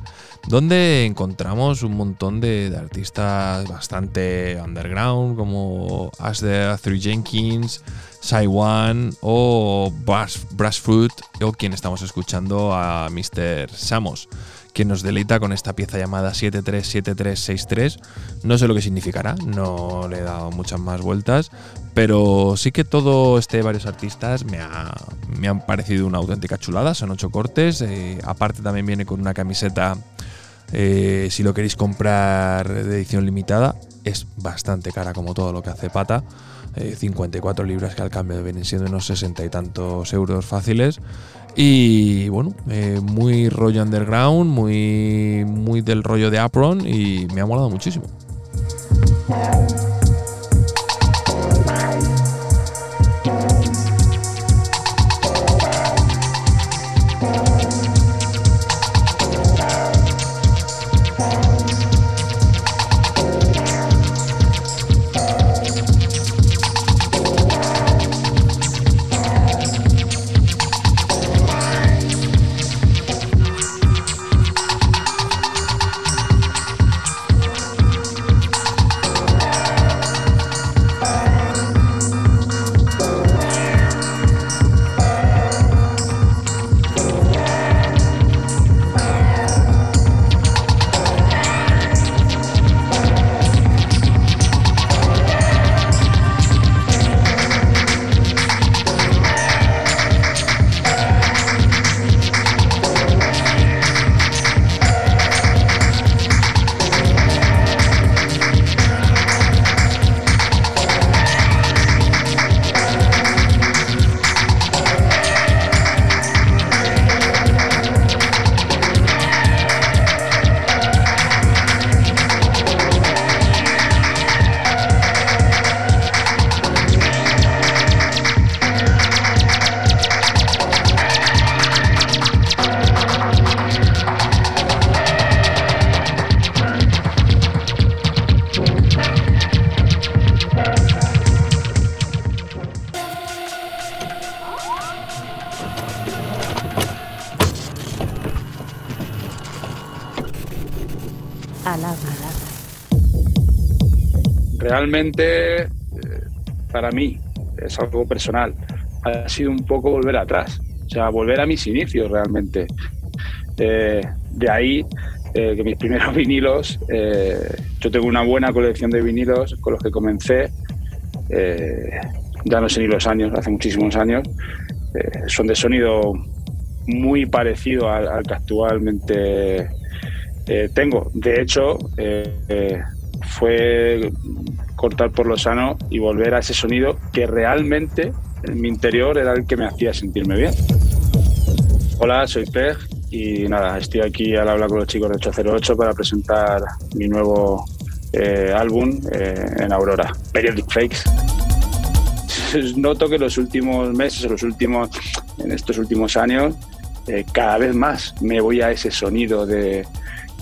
donde encontramos un montón de, de artistas bastante underground, como As the Three Jenkins, Saiwan o Brass, Brass Fruit, o quien estamos escuchando a Mr. Samos quien nos deleita con esta pieza llamada 737363. No sé lo que significará, no le he dado muchas más vueltas, pero sí que todo este varios artistas me, ha- me han parecido una auténtica chulada. Son ocho cortes, eh, aparte también viene con una camiseta. eh, si lo queréis comprar de edición limitada, es bastante cara como todo lo que hace Pata. Eh, 54 libras que al cambio vienen siendo unos 60 y tantos euros fáciles. Y bueno, eh, muy rollo underground, muy, muy del rollo de Apron y me ha molado muchísimo. Realmente, eh, para mí, es algo personal, ha sido un poco volver atrás, o sea, volver a mis inicios realmente. Eh, de ahí eh, que mis primeros [laughs] vinilos, yo tengo una buena colección de vinilos con los que comencé, ya no sé ni los años, hace muchísimos años, son de sonido muy parecido al, que actualmente tengo. De hecho, fue cortar por lo sano y volver a ese sonido que realmente en mi interior era el que me hacía sentirme bien. Hola, soy Peg y nada, estoy aquí al habla con los chicos de 808 para presentar mi nuevo eh, álbum eh, en Aurora, Periodic Fakes. [laughs] Noto que los últimos meses, los últimos, en estos últimos años, eh, cada vez más me voy a ese sonido de,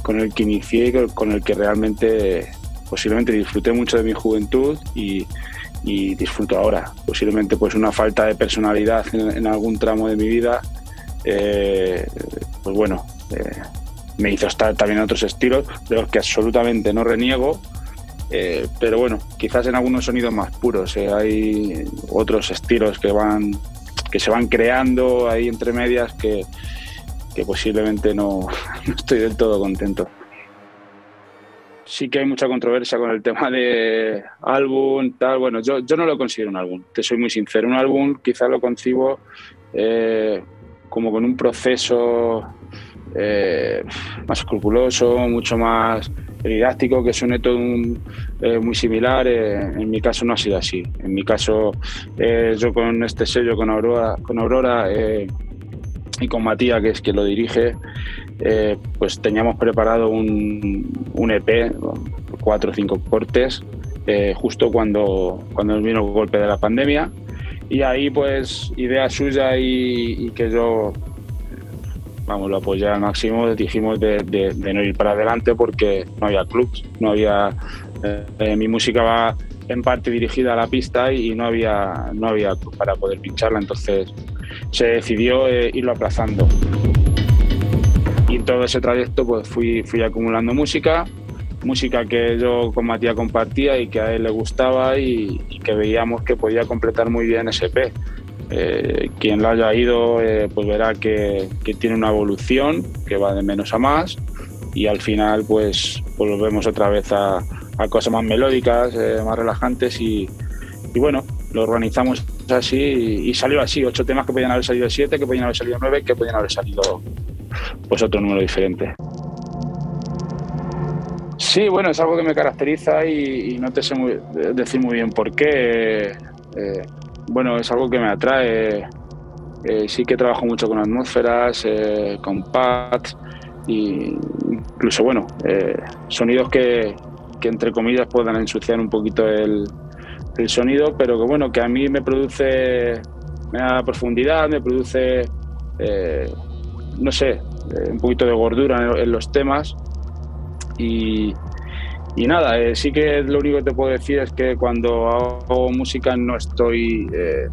con el que inicié, con el que realmente posiblemente disfruté mucho de mi juventud y, disfruto ahora. Posiblemente pues una falta de personalidad en, algún tramo de mi vida, eh, pues bueno, eh, me hizo estar también en otros estilos, de los que absolutamente no reniego, eh, pero bueno, quizás en algunos sonidos más puros. hay otros estilos que van que se van creando ahí entre medias que, que posiblemente no, [laughs] no estoy del todo contento. Sí que hay mucha controversia con el tema de álbum, tal. Bueno, yo, yo no lo considero un álbum, te soy muy sincero. Un álbum quizás lo concibo eh, como con un proceso eh, más escrupuloso, mucho más didáctico, que suene todo eh, muy similar. En mi caso no ha sido así. En mi caso, yo con este sello, con Aurora, con Aurora y con Matías, que es quien lo dirige, eh, pues teníamos preparado un, un EP, cuatro o cinco cortes, eh, justo cuando, cuando vino el golpe de la pandemia. Y ahí, pues, idea suya y, que yo, vamos, lo apoyé al máximo, dijimos de, no ir para adelante porque no había clubs, no había... eh, mi música va en parte dirigida a la pista y no había, no había para poder pincharla, entonces se decidió irlo aplazando. Todo ese trayecto pues fui, acumulando música, música que yo con Matías compartía y que a él le gustaba y, que veíamos que podía completar muy bien EP. eh, quien lo haya ido eh, pues verá que, tiene una evolución, que va de menos a más y al final pues, pues volvemos otra vez a, cosas más melódicas, eh, más relajantes y, y bueno, lo organizamos así y, y salió así, ocho temas que podían haber salido siete, que podían haber salido nueve, que podían haber salido pues otro número diferente. Sí, bueno, es algo que me caracteriza y, no te sé decir muy bien por qué. Eh, bueno, es algo que me atrae. Eh, sí que trabajo mucho con atmósferas, eh, con pads y incluso, bueno, eh, sonidos que, que entre comillas puedan ensuciar un poquito el, el sonido, pero que bueno, que a mí me produce, me da profundidad, me produce, eh, no sé, eh, un poquito de gordura en, en los temas y, y nada, eh, sí que lo único que te puedo decir es que cuando hago música no estoy eh,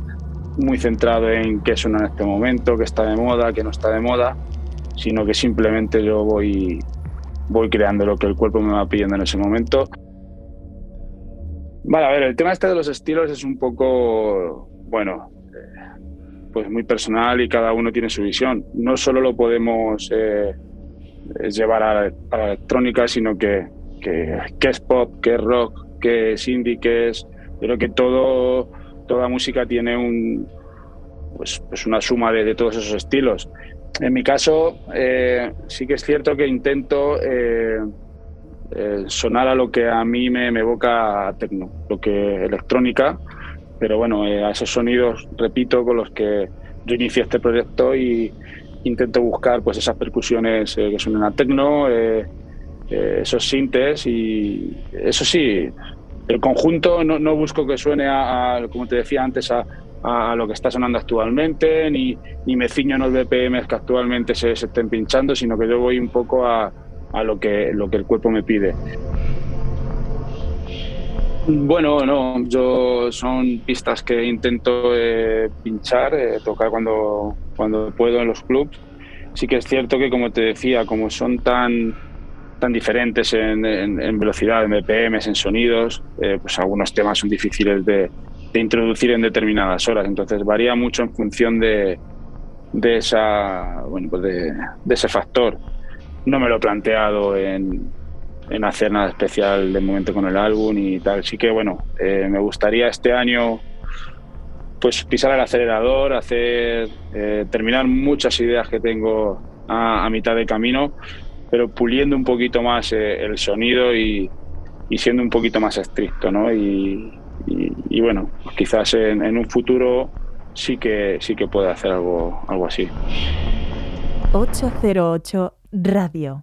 muy centrado en qué suena en este momento, qué está de moda, qué no está de moda, sino que simplemente yo voy, voy creando lo que el cuerpo me va pidiendo en ese momento. Vale, a ver, el tema este de los estilos es un poco, bueno, pues muy personal y cada uno tiene su visión. No solo lo podemos eh, llevar a, la electrónica, sino que, que, es pop, que es rock, que es indie, que es... Creo que todo, toda música tiene un, pues, pues una suma de, de todos esos estilos. En mi caso, eh, sí que es cierto que intento eh, sonar a lo que a mí me, me evoca tecno, lo que electrónica, pero bueno, eh, a esos sonidos, repito, con los que yo inicié este proyecto y intento buscar pues esas percusiones eh, que suenan a tecno, eh, esos sintes y eso sí, el conjunto no, no busco que suene a, a, como te decía antes, a, a lo que está sonando actualmente, ni, ni me ciño en los BPMs que actualmente se, se estén pinchando, sino que yo voy un poco a, a lo, que, lo que el cuerpo me pide. Bueno, no, yo son pistas que intento eh, pinchar, eh, tocar cuando, cuando puedo en los clubs. Sí que es cierto que, como te decía, como son tan, tan diferentes en, velocidad, en BPMs, en sonidos, eh, pues algunos temas son difíciles de, de introducir en determinadas horas. Entonces varía mucho en función de, de, esa, bueno, pues de, de ese factor. No me lo he planteado en, en hacer nada especial de momento con el álbum y tal. Sí que, bueno, eh, me gustaría este año pues pisar el acelerador, hacer eh, terminar muchas ideas que tengo a, mitad de camino, pero puliendo un poquito más eh, el sonido y, y siendo un poquito más estricto, ¿no? Y, y- y bueno, quizás en, en un futuro sí que sí que pueda hacer algo, algo así. 808 Radio.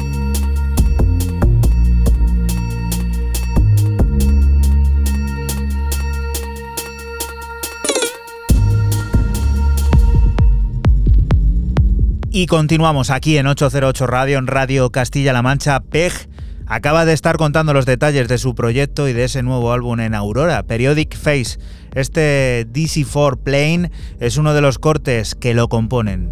Y continuamos aquí en 808 Radio, en Radio Castilla-La Mancha. PEG acaba de estar contando los detalles de su proyecto y de ese nuevo álbum en Aurora, Periodic Face. Este DC4 Plane es uno de los cortes que lo componen.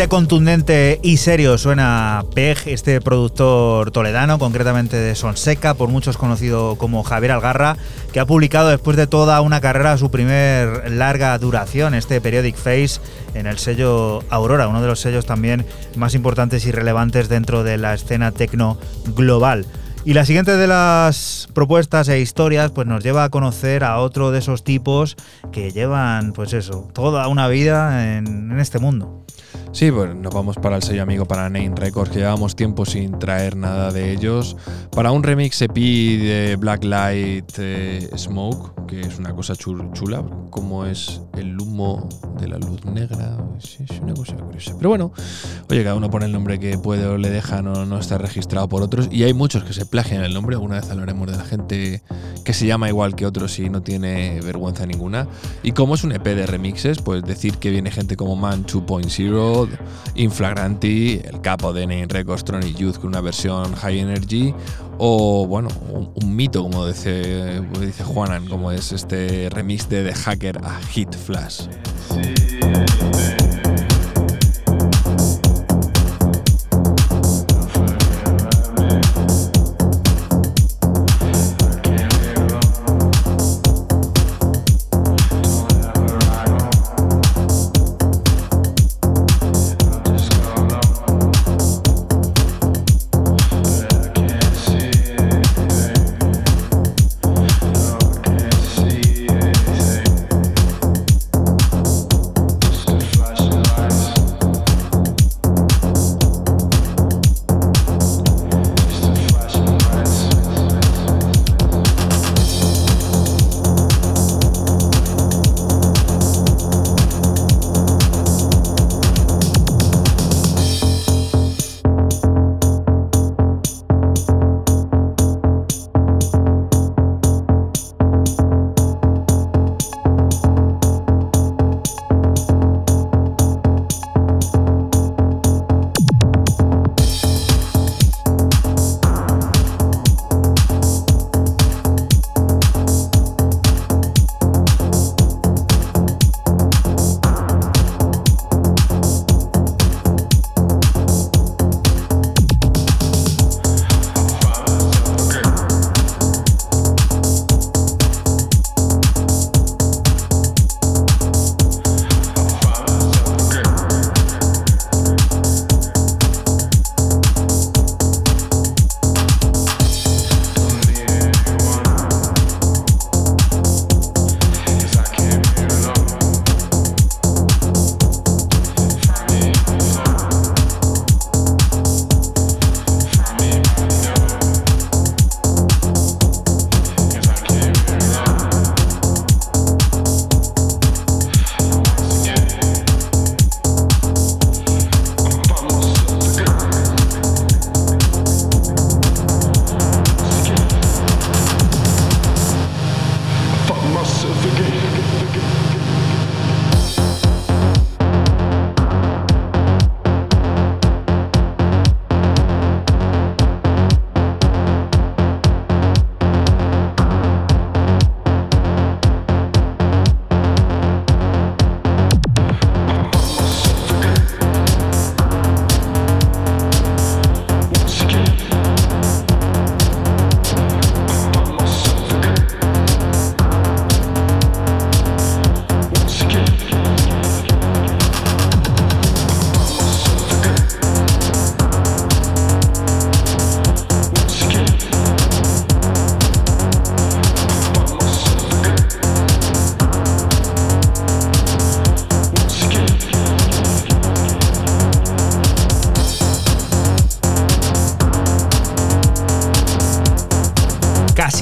De contundente y serio suena Peg, este productor toledano, concretamente de Sonseca, por muchos conocido como Javier Algarra, que ha publicado después de toda una carrera su primer larga duración, este Periodic Face, en el sello Aurora, uno de los sellos también más importantes y relevantes dentro de la escena tecno global. Y la siguiente de las propuestas e historias pues nos lleva a conocer a otro de esos tipos que llevan pues eso, toda una vida en este mundo. Sí, pues nos vamos para el sello amigo para Name Records, que llevamos tiempo sin traer nada de ellos. Para un remix EP de Blacklight eh, Smoke, que es una cosa chul- chula, como es el humo de la luz negra. Es una cosa curiosa. Pero bueno, oye, cada uno pone el nombre que puede o le deja, no, no está registrado por otros. Y hay muchos que se plagian el nombre. Alguna vez hablaremos de la gente que se llama igual que otros y no tiene vergüenza ninguna. Y como es un EP de remixes, pues decir que viene gente como Man 2.0, Inflagranti, el capo de Name Records, Tronic Youth con una versión High Energy, o bueno, un, mito, como dice, dice Juanan, como es este remix de The Hacker a Hit Flash. Flash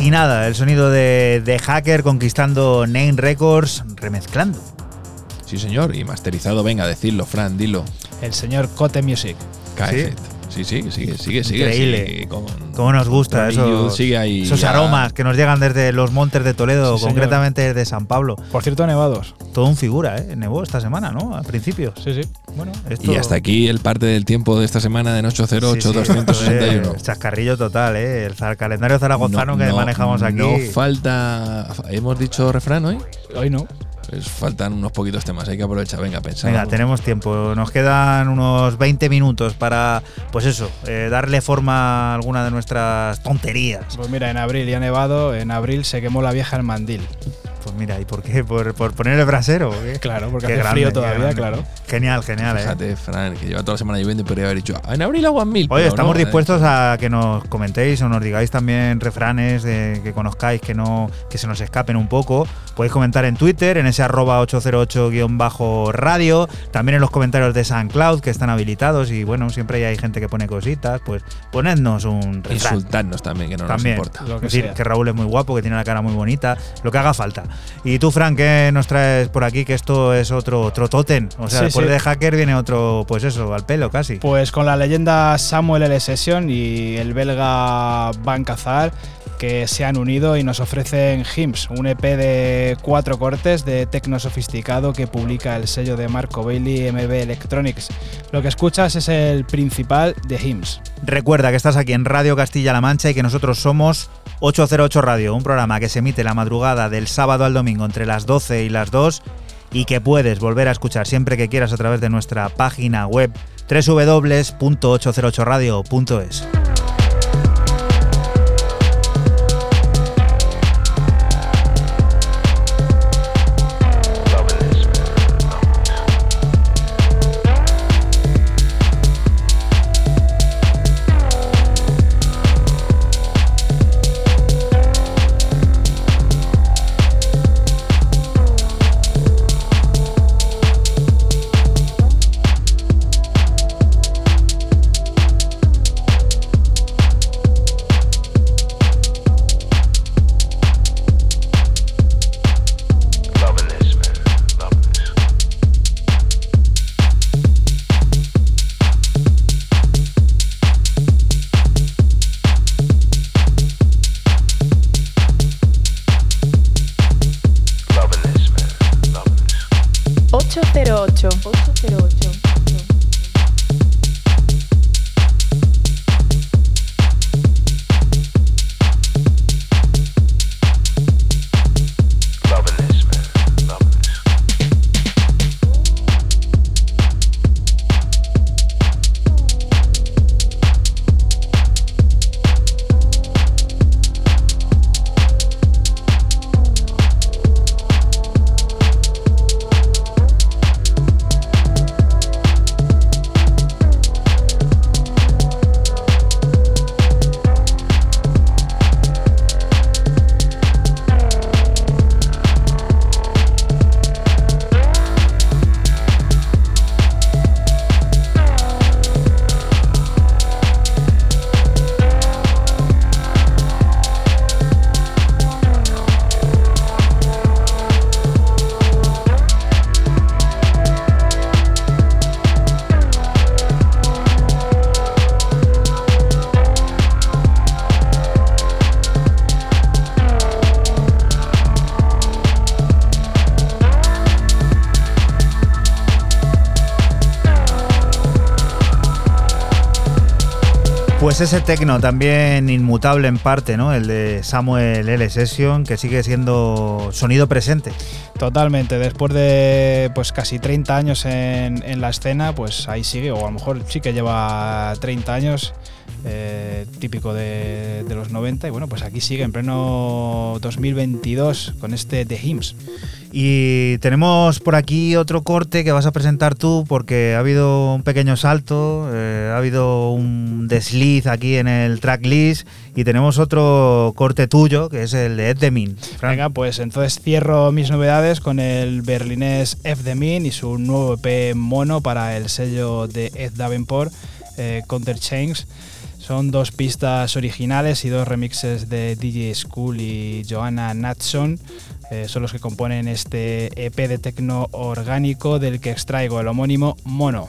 casi nada. El sonido de, de Hacker conquistando Name Records, remezclando. Sí, señor, y masterizado, venga, decirlo, Fran, dilo. El señor Cote Music. K-Effect. Sí, sí, sigue, sigue, sigue. Increíble. sigue con- Cómo nos gusta eso, Youth sigue ahí esos ya. aromas que nos llegan desde los montes de Toledo, Sí, concretamente desde San Pablo. Por cierto, nevados. Todo un figura, ¿eh? Nevó esta semana, ¿no? Al principio. Sí, sí. Bueno, Esto- Y hasta aquí el parte del tiempo de esta semana en 808-261. Eh, chascarrillo total, ¿eh? El calendario zaragozano que manejamos aquí. No falta. ¿Hemos dicho refrán hoy? Hoy no. Pues faltan unos poquitos temas, hay que aprovechar. Venga, pensamos. Venga, tenemos tiempo. Nos quedan unos 20 minutos para, pues eso, eh, darle forma a alguna de nuestras tonterías. Pues mira, en abril ya ha nevado, en abril se quemó la vieja el mandil. Pues mira, ¿y por qué? ¿Por, por poner el brasero? qué? Claro, porque Qué hace grande, frío todavía, claro. Genial, genial, ¿eh? Fíjate, Fran, que lleva toda la semana lloviendo y podría haber dicho, "Ah, en abril agua mil. Oye, estamos no, eh. dispuestos a que nos comentéis o nos digáis también refranes de- que conozcáis que no que se nos escapen un poco. Podéis comentar en Twitter, en ese arroba 808-radio, también en los comentarios de SoundCloud que están habilitados y bueno, siempre hay gente que pone cositas, pues ponednos un refrán. Insultarnos también, que no También. nos importa. Lo que Es decir, sea. que Raúl es muy guapo, que tiene la cara muy bonita, lo que haga falta. Y tú, Frank, ¿qué nos traes por aquí? Que esto es otro, otro tótem. O sea, Sí, después sí. de hacker viene otro, pues eso, al pelo casi. Pues con la leyenda Samuel L. Session y el belga Van Cazar que se han unido y nos ofrecen Hymns, un EP de cuatro cortes de tecno sofisticado que publica el sello de Marco Bailey MB Electronics. Lo que escuchas es el principal de Hymns. Recuerda que estás aquí en Radio Castilla-La Mancha y que nosotros somos 808 Radio, un programa que se emite la madrugada del sábado al domingo entre las 12 y las 2 y que puedes volver a escuchar siempre que quieras a través de nuestra página web www.808radio.es. Pues ese tecno también inmutable en parte, ¿no? El de Samuel L. Session, que sigue siendo sonido presente. Totalmente, después de pues casi 30 años en, en la escena, pues ahí sigue, o a lo mejor sí que lleva 30 años, eh, típico de, de los 90, y bueno, pues aquí sigue en pleno 2022 con este The Hymns. Y tenemos por aquí otro corte que vas a presentar tú porque ha habido un pequeño salto, eh, ha habido un desliz aquí en el tracklist y tenemos otro corte tuyo que es el de Ed Demin. Venga, pues entonces cierro mis novedades con el berlinés F. The Min y su nuevo EP mono para el sello de Ed Davenport, eh, Counter Chains. Son dos pistas originales y dos remixes de DJ School y Joanna Natson. Eh, son los que componen este EP de tecno orgánico del que extraigo el homónimo Mono.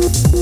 Ocho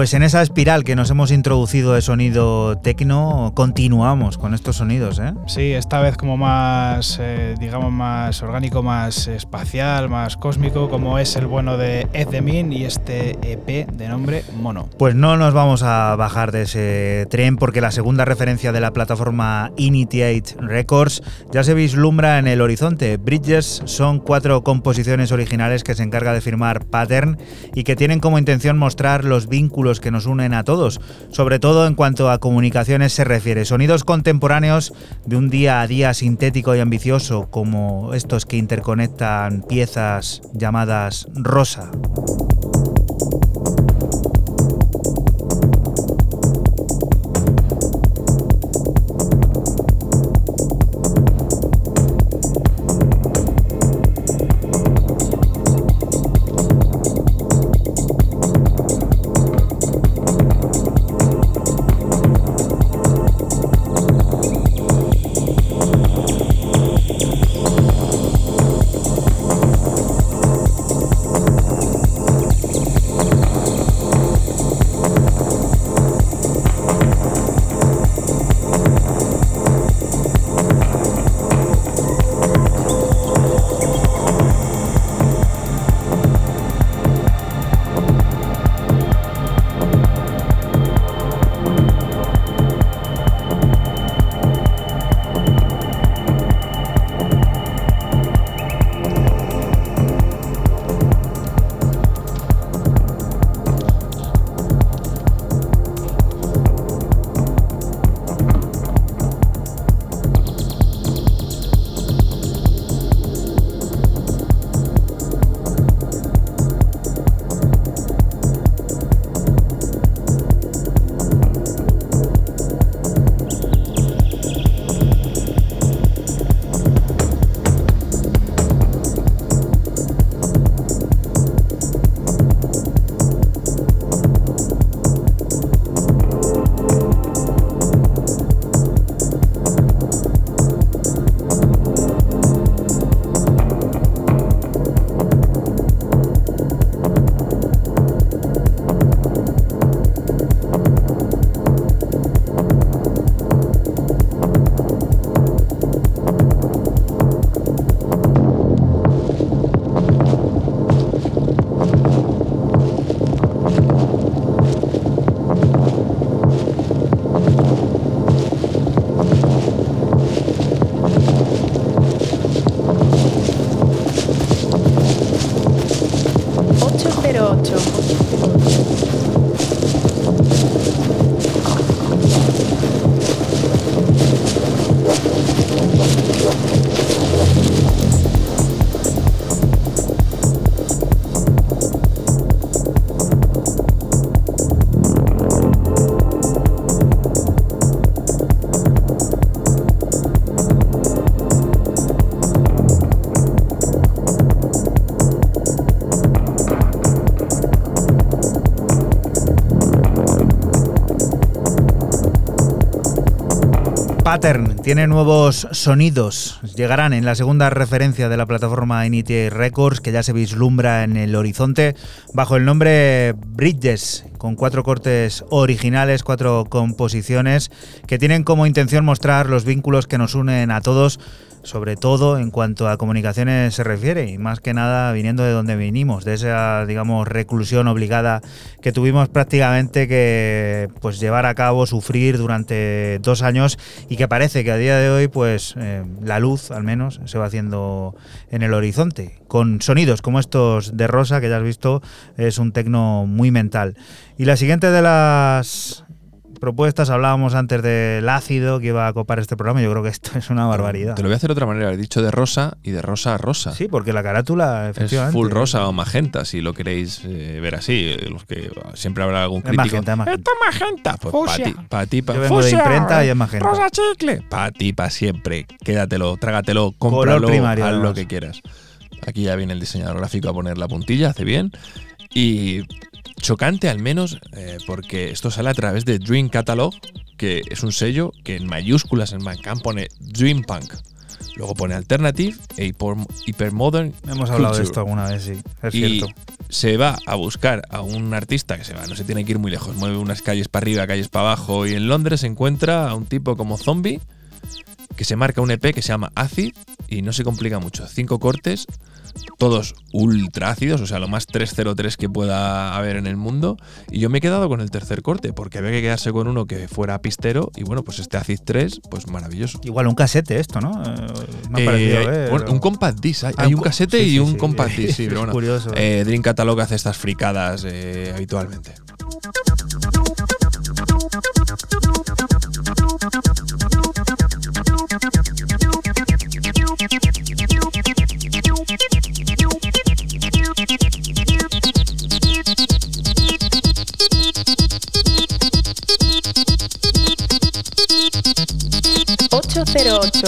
Pues en esa espiral que nos hemos introducido de sonido tecno, continuamos con estos sonidos, ¿eh? Sí, esta vez como más, eh, digamos, más orgánico, más espacial, más cósmico, como es el bueno de Ed Demin y este EP de nombre Mono. Pues no nos vamos a bajar de ese tren porque la segunda referencia de la plataforma Initiate Records ya se vislumbra en el horizonte. Bridges son cuatro composiciones originales que se encarga de firmar Pattern y que tienen como intención mostrar los vínculos que nos unen a todos, sobre todo en cuanto a comunicaciones se refiere. Sonidos contemporáneos de un día a día sintético y ambicioso como estos que interconectan piezas llamadas rosa. Pattern tiene nuevos sonidos. Llegarán en la segunda referencia de la plataforma Inity Records, que ya se vislumbra en el horizonte, bajo el nombre Bridges, con cuatro cortes originales, cuatro composiciones, que tienen como intención mostrar los vínculos que nos unen a todos sobre todo en cuanto a comunicaciones se refiere y más que nada viniendo de donde vinimos, de esa digamos reclusión obligada que tuvimos prácticamente que pues llevar a cabo, sufrir durante dos años y que parece que a día de hoy pues eh, la luz al menos se va haciendo en el horizonte con sonidos como estos de Rosa que ya has visto es un tecno muy mental. Y la siguiente de las propuestas. Hablábamos antes del ácido que iba a copar este programa. Yo creo que esto [laughs] es una barbaridad. Te lo voy a hacer de otra manera. He dicho de rosa y de rosa a rosa. Sí, porque la carátula, Es efectivamente. full rosa o magenta, si lo queréis eh, ver así. eh, Los que siempre habrá algún Es crítico. magenta, es magenta. Esto es magenta. Pues para ti, pa' ti, pa- Yo vengo de imprenta y eh, es magenta. Rosa chicle. Para ti, para siempre. Quédatelo, trágatelo, cómpralo, primario, haz lo que quieras. Aquí ya viene el diseñador gráfico a poner la puntilla, hace bien. Y chocante al menos, eh, porque esto sale a través de Dream Catalog, que es un sello que en mayúsculas en Bandcamp pone Dream Punk. Luego pone Alternative e Hyper- Hypermodern Hemos hablado de esto alguna vez, sí. Es y cierto. se va a buscar a un artista que se va, no se tiene que ir muy lejos, mueve unas calles para arriba, calles para abajo, y en Londres se encuentra a un tipo como Zombie que se marca un EP que se llama Acid y no se complica mucho. Cinco cortes, todos ultra ácidos, o sea, lo más 303 que pueda haber en el mundo. Y yo me he quedado con el tercer corte porque había que quedarse con uno que fuera pistero y bueno, pues este Acid 3, pues maravilloso. Igual un casete esto, ¿no? Eh, me ha Eh, parecido ver, bueno, o- un compact disc. Hay, Ah, hay un casete sí, y un sí. compact disc, sí, [laughs] pero bueno. curioso. eh, Dream Catalog hace estas fricadas eh, habitualmente. 808. 808.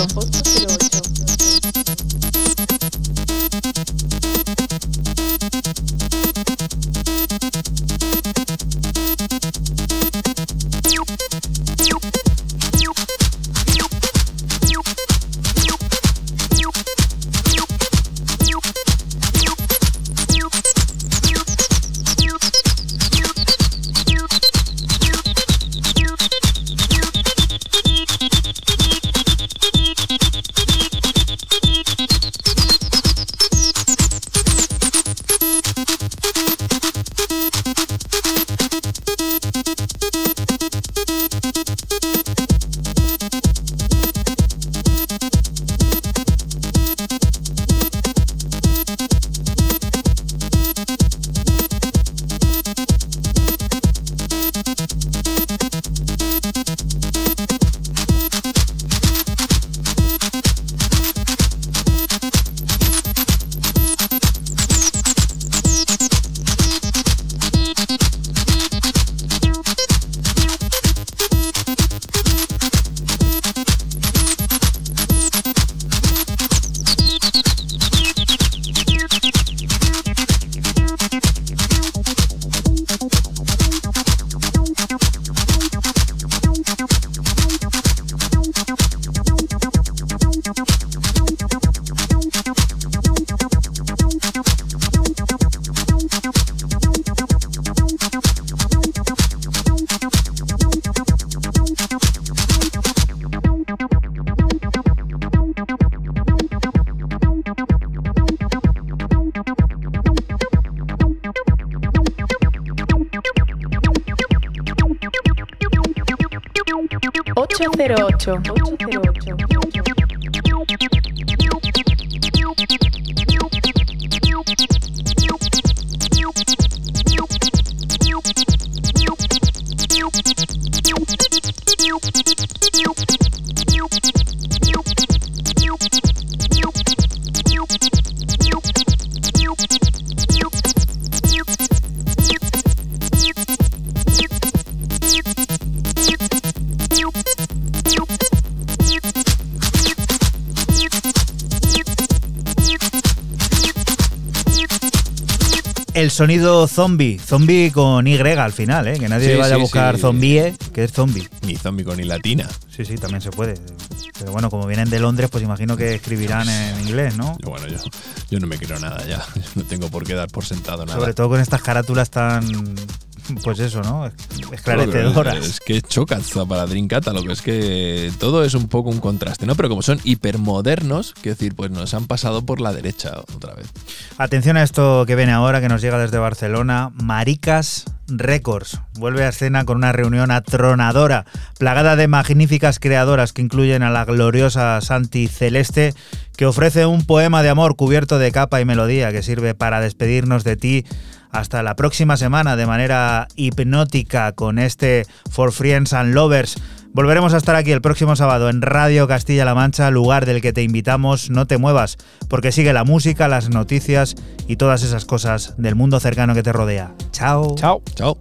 Tchau. Sonido zombie, zombie con Y al final, ¿eh? que nadie Sí, vaya a buscar sí. zombie, que es zombie. Ni zombie con ni latina. Sí, sí, también se puede. Pero bueno, como vienen de Londres, pues imagino que escribirán en inglés, ¿no? Yo, bueno, yo, yo no me quiero nada ya. [laughs] No tengo por qué dar por sentado nada. Sobre todo con estas carátulas tan, pues eso, ¿no? Esclarecedoras. Es, es que choca para Dream Catalog, es que todo es un poco un contraste, ¿no? Pero como son hipermodernos, quiero decir, pues nos han pasado por la derecha otra vez. Atención a esto que viene ahora, que nos llega desde Barcelona. Maricas Records vuelve a escena con una reunión atronadora, plagada de magníficas creadoras que incluyen a la gloriosa Santi Celeste, que ofrece un poema de amor cubierto de capa y melodía que sirve para despedirnos de ti hasta la próxima semana de manera hipnótica con este For Friends and Lovers. Volveremos a estar aquí el próximo sábado en Radio Castilla-La Mancha, lugar del que te invitamos, no te muevas, porque sigue la música, las noticias y todas esas cosas del mundo cercano que te rodea. Chao. Chao. Chao.